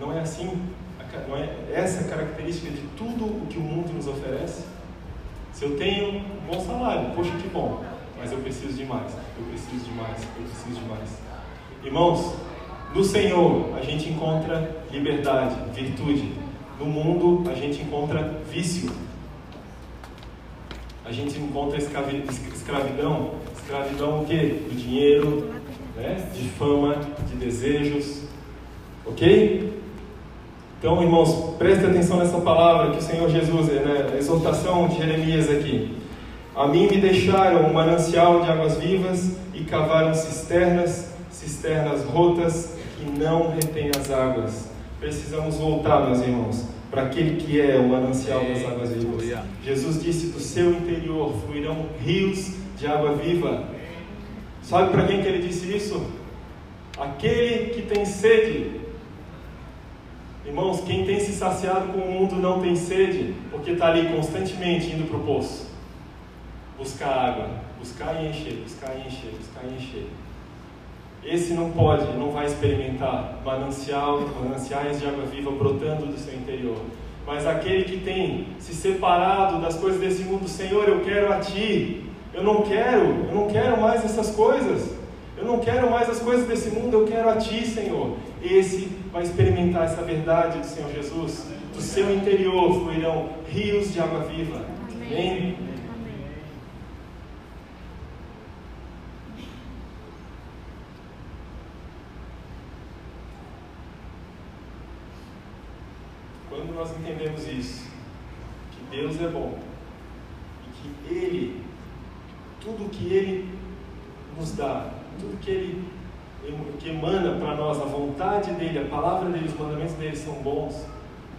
Não é assim não é essa característica de tudo o que o mundo nos oferece? Se eu tenho um bom salário, poxa, que bom, mas eu preciso de mais, eu preciso de mais, eu preciso de mais. Irmãos, no Senhor a gente encontra liberdade, virtude. No mundo a gente encontra vício. A gente encontra escravidão. Escravidão o quê? Do dinheiro, né? de fama, de desejos. Ok? Então, irmãos, preste atenção nessa palavra que o Senhor Jesus, né, a exortação de Jeremias aqui. A mim me deixaram um manancial de águas vivas e cavaram cisternas, cisternas rotas que não retêm as águas. Precisamos voltar, meus irmãos, para aquele que é o manancial das águas vivas. Jesus disse: do seu interior fluirão rios de água viva. Sabe para quem que ele disse isso? Aquele que tem sede Irmãos, quem tem se saciado com o mundo não tem sede, porque está ali constantemente indo para o poço. Buscar água, buscar e encher, buscar e encher, buscar e encher. Esse não pode, não vai experimentar manancial, mananciais de água viva brotando do seu interior. Mas aquele que tem se separado das coisas desse mundo, Senhor, eu quero a Ti. Eu não quero, eu não quero mais essas coisas. Eu não quero mais as coisas desse mundo, eu quero a Ti, Senhor. Esse vai experimentar essa verdade do Senhor Jesus. Do seu interior fluirão rios de água viva. Amém? Quando nós entendemos isso, que Deus é bom e que Ele, tudo que Ele nos dá, tudo que Ele que emana para nós a vontade dele, a palavra dele, os mandamentos dele são bons,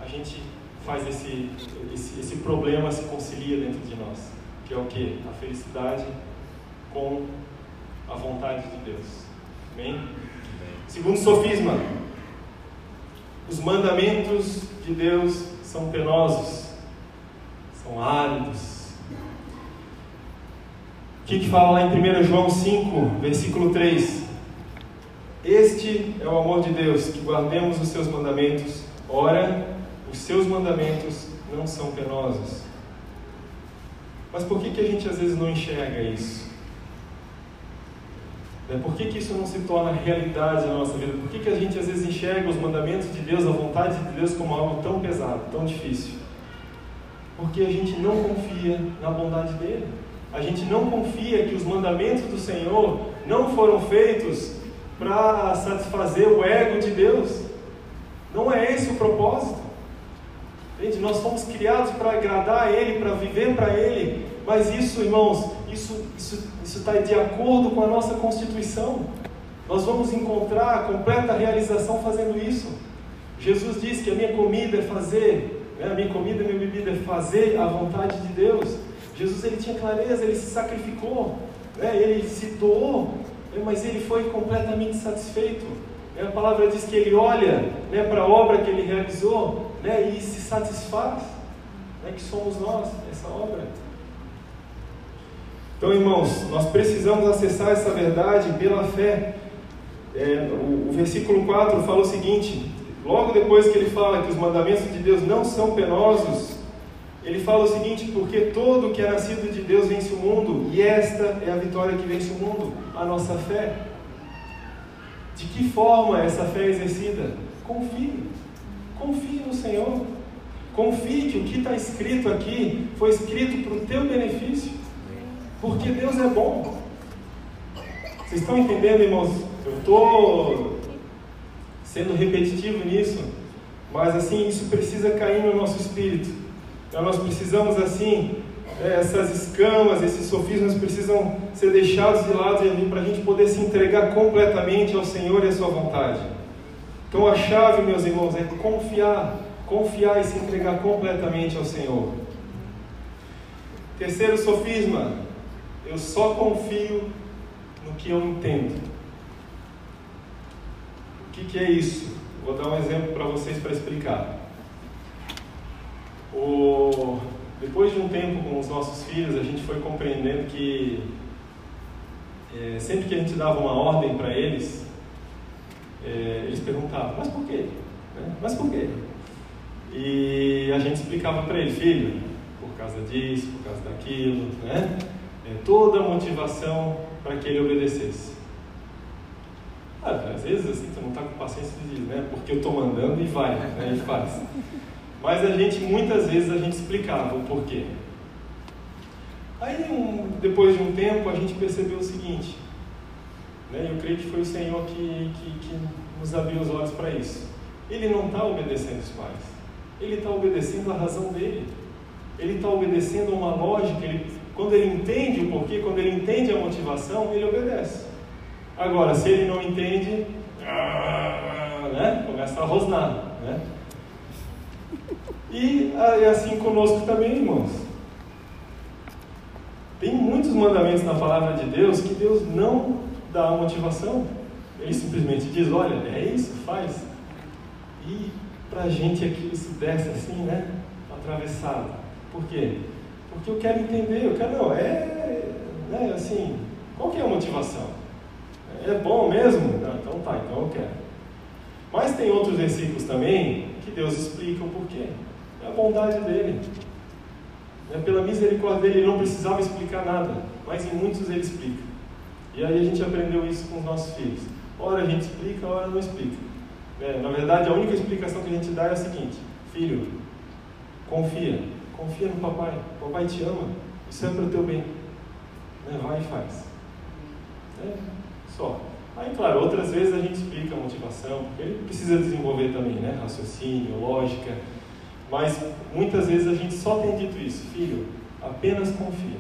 a gente faz esse, esse, esse problema se concilia dentro de nós, que é o que? A felicidade com a vontade de Deus. Amém? Segundo sofisma, os mandamentos de Deus são penosos, são áridos, o que, que fala lá em 1 João 5, versículo 3? Este é o amor de Deus, que guardemos os seus mandamentos. Ora, os seus mandamentos não são penosos. Mas por que, que a gente às vezes não enxerga isso? Né, por que, que isso não se torna realidade na nossa vida? Por que, que a gente às vezes enxerga os mandamentos de Deus, a vontade de Deus, como algo tão pesado, tão difícil? Porque a gente não confia na bondade dele a gente não confia que os mandamentos do Senhor não foram feitos para satisfazer o ego de Deus. Não é esse o propósito. Entende? Nós fomos criados para agradar a Ele, para viver para Ele. Mas isso, irmãos, isso isso está de acordo com a nossa Constituição. Nós vamos encontrar a completa realização fazendo isso. Jesus disse que a minha comida é fazer, né? minha comida e minha bebida é fazer a vontade de Deus. Jesus ele tinha clareza, ele se sacrificou, né? ele se doou, né? mas ele foi completamente satisfeito. Né? A palavra diz que ele olha né, para a obra que ele realizou né, e se satisfaz, né, que somos nós, essa obra. Então, irmãos, nós precisamos acessar essa verdade pela fé. É, o, o versículo 4 fala o seguinte: logo depois que ele fala que os mandamentos de Deus não são penosos, ele fala o seguinte: porque todo que é nascido de Deus vence o mundo, e esta é a vitória que vence o mundo, a nossa fé. De que forma essa fé é exercida? Confie. Confie no Senhor. Confie que o que está escrito aqui foi escrito para o teu benefício. Porque Deus é bom. Vocês estão entendendo, irmãos? Eu estou sendo repetitivo nisso, mas assim, isso precisa cair no nosso espírito. Então, nós precisamos, assim, é, essas escamas, esses sofismas precisam ser deixados de lado para a gente poder se entregar completamente ao Senhor e à Sua vontade. Então, a chave, meus irmãos, é confiar Confiar e se entregar completamente ao Senhor. Terceiro sofisma, eu só confio no que eu entendo. Que, que é isso? Vou dar um exemplo para vocês para explicar. O... Depois de um tempo com os nossos filhos, a gente foi compreendendo que é, sempre que a gente dava uma ordem para eles, é, eles perguntavam: Mas por quê? Né? Mas por quê? E a gente explicava para ele, filho, por causa disso, por causa daquilo, né? É, toda a motivação para que ele obedecesse. Ah, às vezes assim, tu não está com paciência de né? Porque eu estou mandando e vai, né? E faz. Mas a gente, muitas vezes, a gente explicava o porquê. Aí, um, depois de um tempo, a gente percebeu o seguinte, né? Eu creio que foi o Senhor que, que, que nos abriu os olhos para isso. Ele não está obedecendo os pais ele está obedecendo a razão dele. Ele está obedecendo a uma lógica. Ele, quando ele entende o porquê, quando ele entende a motivação, ele obedece. Agora, se ele não entende, né, começa a rosnar. Né? E é assim conosco também, irmãos. Tem muitos mandamentos na palavra de Deus que Deus não dá motivação. Ele simplesmente diz: olha, é isso, faz. E para a gente aquilo se desce assim, né? Atravessado. Por quê? Porque eu quero entender, eu quero, não, é, né, assim, qual que é a motivação? É bom mesmo? Não, então tá, então eu quero. Mas tem outros versículos também que Deus explica o porquê. É a bondade dele. É pela misericórdia dele, ele não precisava explicar nada, mas em muitos ele explica. E aí a gente aprendeu isso com os nossos filhos. Ora a gente explica, ora não explica. É, na verdade, a única explicação que a gente dá é a seguinte: Filho, confia, confia no papai. O papai te ama, isso é para o teu bem. Né? Vai e faz. É, só. Aí, claro, outras vezes a gente explica a motivação, porque ele precisa desenvolver também, né? Raciocínio, lógica. Mas muitas vezes a gente só tem dito isso: Filho, apenas confia.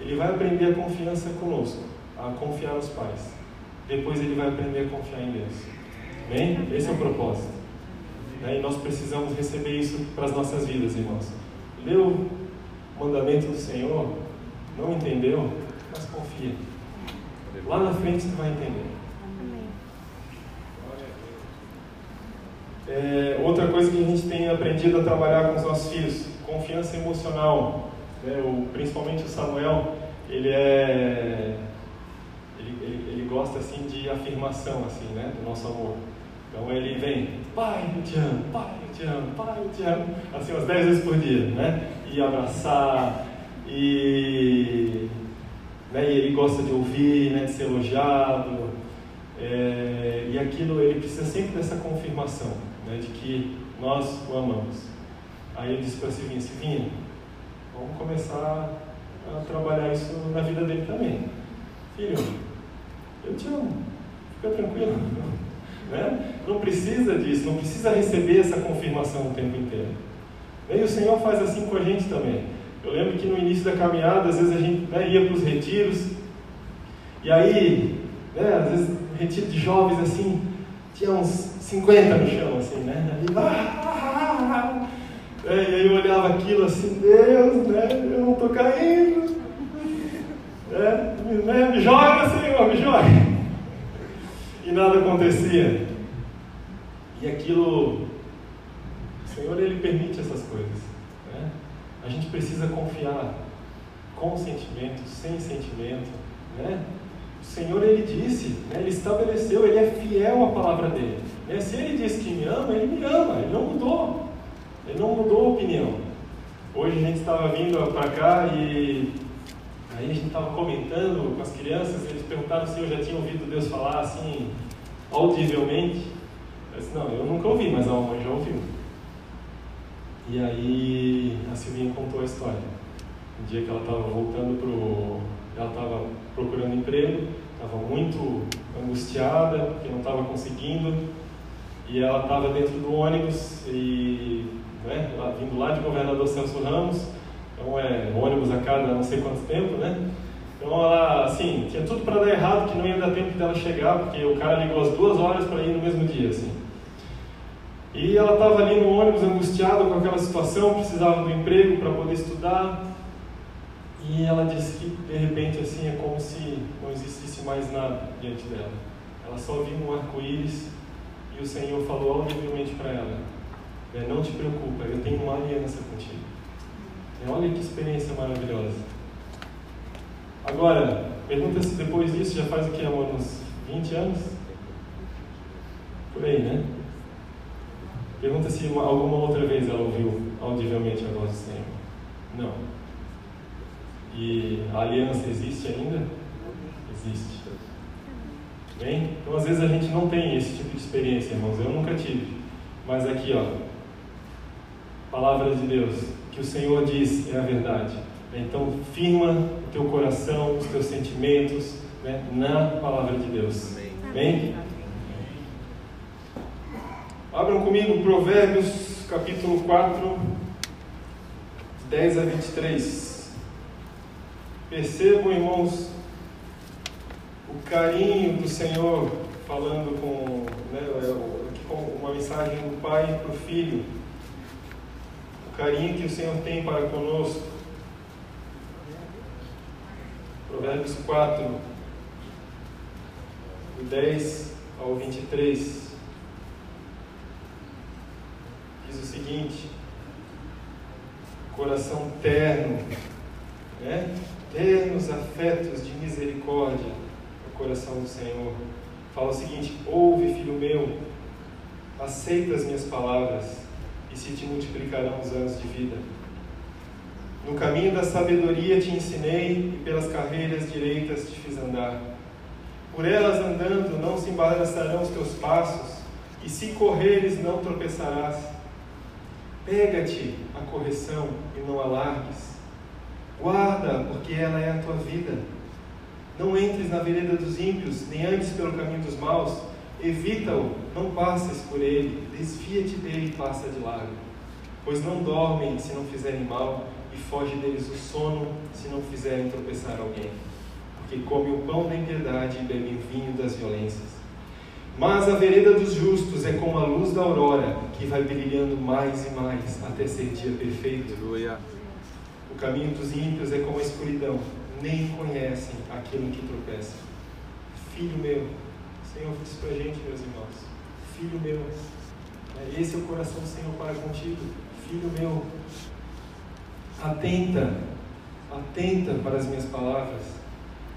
Ele vai aprender a confiança conosco, a confiar nos pais. Depois ele vai aprender a confiar em Deus. Amém? Esse é o propósito. Né? E nós precisamos receber isso para as nossas vidas, irmãos. Leu o mandamento do Senhor, não entendeu, mas confia. Lá na frente você vai entender. É, outra coisa que a gente tem aprendido a trabalhar com os nossos filhos, confiança emocional. Né? O, principalmente o Samuel, ele é ele, ele, ele, gosta assim de afirmação assim, né, do nosso amor. Então ele vem, pai, eu te amo, pai, eu te amo, pai, eu te amo, assim umas 10 vezes por dia, né? E abraçar, e, né, e ele gosta de ouvir, né, de ser elogiado, é, e aquilo ele precisa sempre dessa confirmação, né, de que nós o amamos. Aí ele disse para Silvinha, Silvinha, vamos começar a trabalhar isso na vida dele também. Filho, eu te amo, fica tranquilo. Né? Não precisa disso, não precisa receber essa confirmação o tempo inteiro. E o Senhor faz assim com a gente também. Eu lembro que no início da caminhada, às vezes a gente né, ia para os retiros, e aí, né, às vezes, retiro de jovens assim, tinha uns 50 no chão, assim, né? Aí, ah, ah, ah, é, e aí eu olhava aquilo assim, Deus, né? Eu não estou caindo. É, né, me joga, Senhor, me joga e nada acontecia. E aquilo, o Senhor ele permite essas coisas. A gente precisa confiar com sentimento, sem sentimento. Né? O Senhor ele disse, né? ele estabeleceu, ele é fiel à palavra dele. Né? Se ele disse que me ama, ele me ama, ele não mudou. Ele não mudou a opinião. Hoje a gente estava vindo para cá e Aí a gente estava comentando com as crianças, eles perguntaram se eu já tinha ouvido Deus falar assim, audivelmente. Eu disse, não, eu nunca ouvi, mas a mamãe já ouviu. E aí a Silvinha contou a história. Um dia que ela estava voltando pro. Ela estava procurando emprego, estava muito angustiada, porque não estava conseguindo. E ela estava dentro do ônibus e né, vindo lá de governador Celso Ramos, então é ônibus a cada não sei quanto tempo, né? Então ela, assim, tinha tudo para dar errado, que não ia dar tempo dela chegar, porque o cara ligou as duas horas para ir no mesmo dia, assim. E ela estava ali no ônibus angustiada com aquela situação, precisava do emprego para poder estudar. E ela disse que de repente assim é como se não existisse mais nada diante dela. Ela só viu um arco-íris e o Senhor falou audivelmente para ela: é, Não te preocupa, eu tenho uma aliança contigo. E olha que experiência maravilhosa. Agora, pergunta se depois disso já faz o que, amor? Uns 20 anos? Por aí, né? Pergunta se uma, alguma outra vez ela ouviu audivelmente a voz do Senhor. Não. E a aliança existe ainda? Existe. Bem? Então às vezes a gente não tem esse tipo de experiência, irmãos. Eu nunca tive. Mas aqui, ó. Palavra de Deus. Que o Senhor diz é a verdade. Então firma o teu coração, os teus sentimentos né, na palavra de Deus. Amém? Abram comigo Provérbios capítulo 4, 10 a 23. Percebam, irmãos, o carinho do Senhor falando com, né, com uma mensagem do pai para o filho. O carinho que o Senhor tem para conosco. Provérbios 4, do 10 ao 23. Diz o seguinte: coração terno, né? ternos afetos de misericórdia, o coração do Senhor. Fala o seguinte: ouve, filho meu, aceita as minhas palavras, e se te multiplicarão os anos de vida. No caminho da sabedoria te ensinei, e pelas carreiras direitas te fiz andar. Por elas andando não se embaraçarão os teus passos, e se correres não tropeçarás Pega-te a correção e não alargues. Guarda, porque ela é a tua vida. Não entres na vereda dos ímpios, nem andes pelo caminho dos maus. Evita-o, não passes por ele. Desvia-te dele e passa de largo. Pois não dormem se não fizerem mal, e foge deles o sono se não fizerem tropeçar alguém. Porque come o pão da impiedade e bebe o vinho das violências. Mas a vereda dos justos é como a luz da aurora, que vai brilhando mais e mais até ser dia perfeito. Aleluia. O caminho dos ímpios é como a escuridão, nem conhecem aquilo que tropeça. Filho meu, o Senhor disse para a gente, meus irmãos, filho meu, é, esse é o coração do Senhor para contigo. Filho meu, atenta, atenta para as minhas palavras.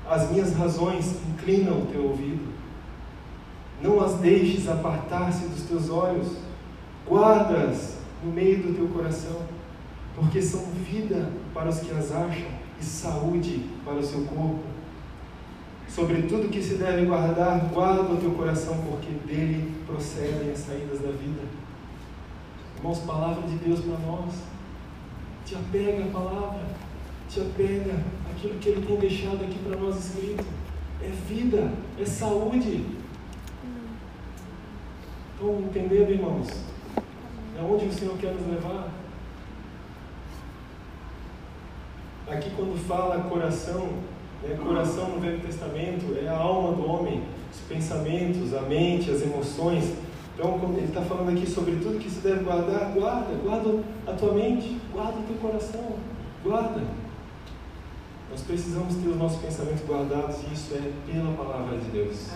As minhas razões inclinam o teu ouvido não as deixes apartar-se dos teus olhos, guarda-as no meio do teu coração, porque são vida para os que as acham e saúde para o seu corpo. Sobre tudo que se deve guardar, guarda o teu coração, porque dele procedem as saídas da vida. Irmãos, palavra de Deus para nós. Te apega a palavra, te apega aquilo que Ele tem deixado aqui para nós escrito. É vida, é saúde, Estão entendendo, irmãos? Aonde o Senhor quer nos levar? Aqui, quando fala coração, né, coração no Velho Testamento é a alma do homem, os pensamentos, a mente, as emoções. Então, ele está falando aqui sobre tudo que se deve guardar, guarda, guarda a tua mente, guarda o teu coração, guarda. Nós precisamos ter os nossos pensamentos guardados e isso é pela palavra de Deus.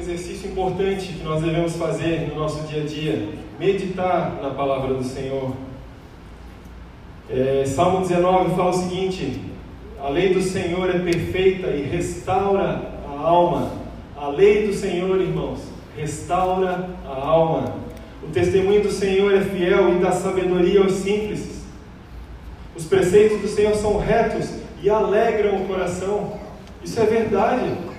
Exercício importante que nós devemos fazer no nosso dia a dia: meditar na palavra do Senhor. É, Salmo 19 fala o seguinte: A lei do Senhor é perfeita e restaura a alma. A lei do Senhor, irmãos, restaura a alma. O testemunho do Senhor é fiel e dá sabedoria aos simples. Os preceitos do Senhor são retos e alegram o coração. Isso é verdade.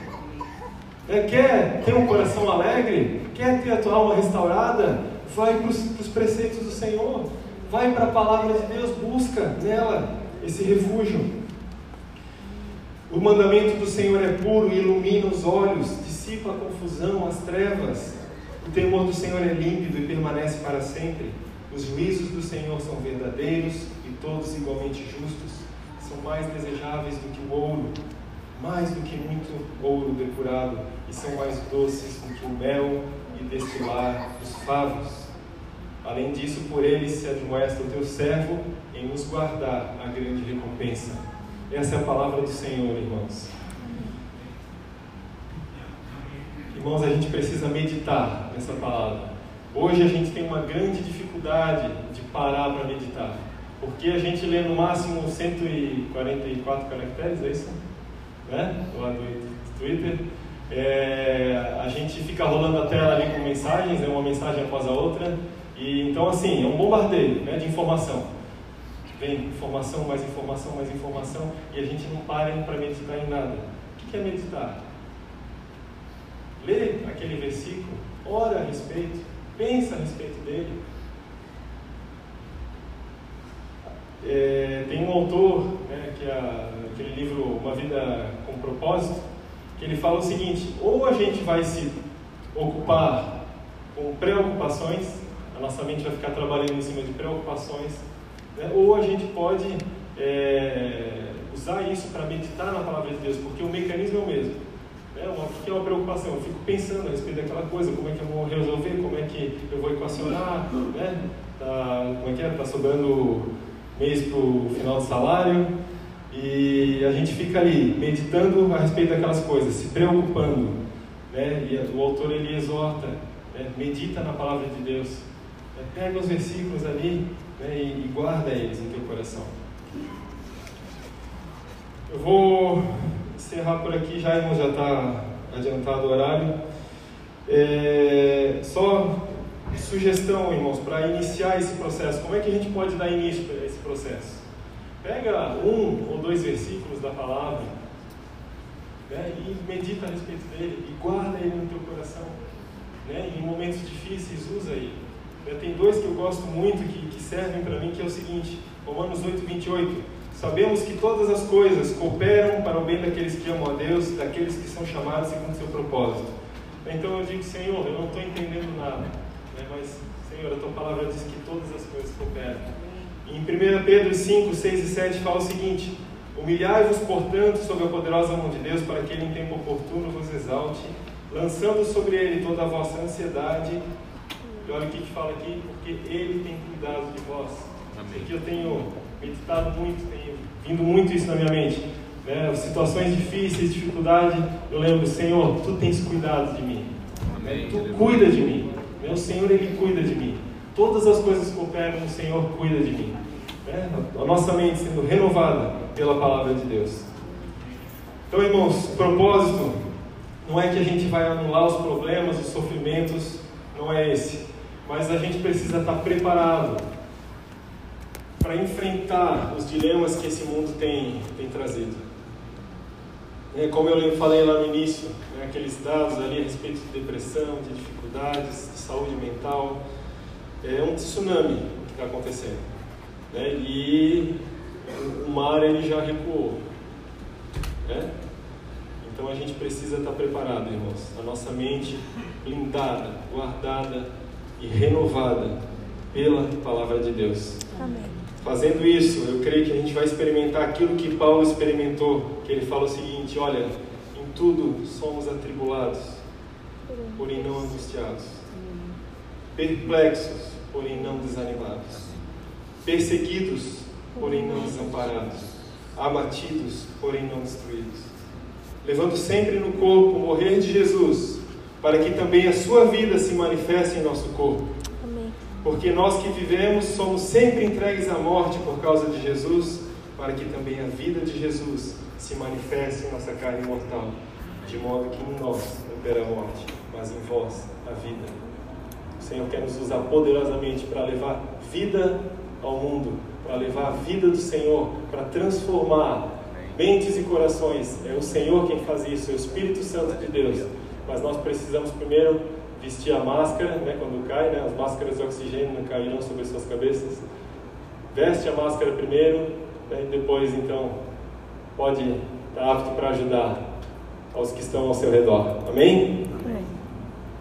É, quer ter um coração alegre? Quer ter a tua alma restaurada? Vai para os preceitos do Senhor. Vai para a palavra de Deus, busca nela esse refúgio. O mandamento do Senhor é puro ilumina os olhos, dissipa a confusão, as trevas. O temor do Senhor é límpido e permanece para sempre. Os juízos do Senhor são verdadeiros e todos igualmente justos. São mais desejáveis do que o ouro, mais do que muito ouro depurado, e são mais doces do que o mel e destilar dos favos. Além disso, por eles se admoesta o teu servo em nos guardar a grande recompensa. Essa é a palavra do Senhor, irmãos. Irmãos, a gente precisa meditar nessa palavra. Hoje a gente tem uma grande dificuldade de parar para meditar, porque a gente lê no máximo 144 caracteres, é isso? Né? Lá do Twitter. É, a gente fica rolando a tela ali com mensagens, é uma mensagem após a outra. E, então, assim, é um bombardeio né, de informação. Vem informação, mais informação, mais informação, e a gente não para para meditar em nada. O que é meditar? Lê aquele versículo, ora a respeito, pensa a respeito dele. É, tem um autor, né, que é aquele livro Uma Vida Propósito, que ele fala o seguinte: ou a gente vai se ocupar com preocupações, a nossa mente vai ficar trabalhando em cima de preocupações, né, ou a gente pode é, usar isso para meditar na palavra de Deus, porque o mecanismo é o mesmo. É uma, que é uma preocupação, eu fico pensando a respeito daquela coisa, como é que eu vou resolver, como é que eu vou equacionar, né? Tá, como é que é? Está sobrando mês para o final do salário, e a gente fica ali meditando a respeito daquelas coisas, se preocupando, né? E o autor ele exorta, né? medita na palavra de Deus, né? pega os versículos ali né? e, e guarda eles no teu coração. Eu vou encerrar por aqui, já, irmão, já está adiantado o horário. É, só sugestão, irmãos, para iniciar esse processo. Como é que a gente pode dar início a esse processo? Pega um ou dois versículos da palavra né, e medita a respeito dele e guarda ele no teu coração. Né, em momentos difíceis, usa ele. Tem dois que eu gosto muito que, que servem para mim, que é o seguinte, Romanos 8, 28. Sabemos que todas as coisas cooperam para o bem daqueles que amam a Deus, daqueles que são chamados segundo o seu propósito. Então eu digo, Senhor, eu não estou entendendo nada, né? mas, Senhor, a tua palavra diz que todas as coisas cooperam. Em 1 Pedro 5, 6 e 7 fala o seguinte: Humilhai-vos, portanto, sob a poderosa mão de Deus, para que ele em tempo oportuno vos exalte, lançando sobre ele toda a vossa ansiedade. E olha o que, fala aqui, porque ele tem cuidado de vós. Amém. Aqui eu tenho meditado muito, tenho vindo muito isso na minha mente. Né? Situações difíceis, dificuldade, eu lembro, Senhor, Tu tens cuidado de mim. Amém. Tu cuida de mim. Meu Senhor, Ele cuida de mim. Todas as coisas cooperam, o Senhor cuida de mim. Né? A nossa mente sendo renovada pela palavra de Deus. Então, irmãos, o propósito não é que a gente vai anular os problemas, os sofrimentos, não é esse. Mas a gente precisa estar preparado para enfrentar os dilemas que esse mundo tem, tem trazido. É, como eu falei lá no início, né, aqueles dados ali a respeito de depressão, de dificuldades, de saúde mental, é um tsunami que está acontecendo. Né, e o mar ele já recuou. Né? Então a gente precisa estar preparado, irmãos. A nossa mente blindada, guardada e renovada pela palavra de Deus. Amém. Fazendo isso, eu creio que a gente vai experimentar aquilo que Paulo experimentou, que ele fala o seguinte: olha, em tudo somos atribulados, porém não angustiados, perplexos, porém não desanimados, perseguidos, porém não desamparados, abatidos, porém não destruídos, levando sempre no corpo o morrer de Jesus, para que também a sua vida se manifeste em nosso corpo. Porque nós que vivemos somos sempre entregues à morte por causa de Jesus, para que também a vida de Jesus se manifeste em nossa carne mortal, de modo que em nós opera a morte, mas em vós a vida. O Senhor quer nos usar poderosamente para levar vida ao mundo, para levar a vida do Senhor, para transformar mentes e corações. É o Senhor quem faz isso, é o Espírito Santo de Deus. Mas nós precisamos primeiro vestir a máscara, né, quando cai, né, as máscaras de oxigênio não cairão sobre suas cabeças. Veste a máscara primeiro, né, e depois então pode estar apto para ajudar aos que estão ao seu redor. Amém?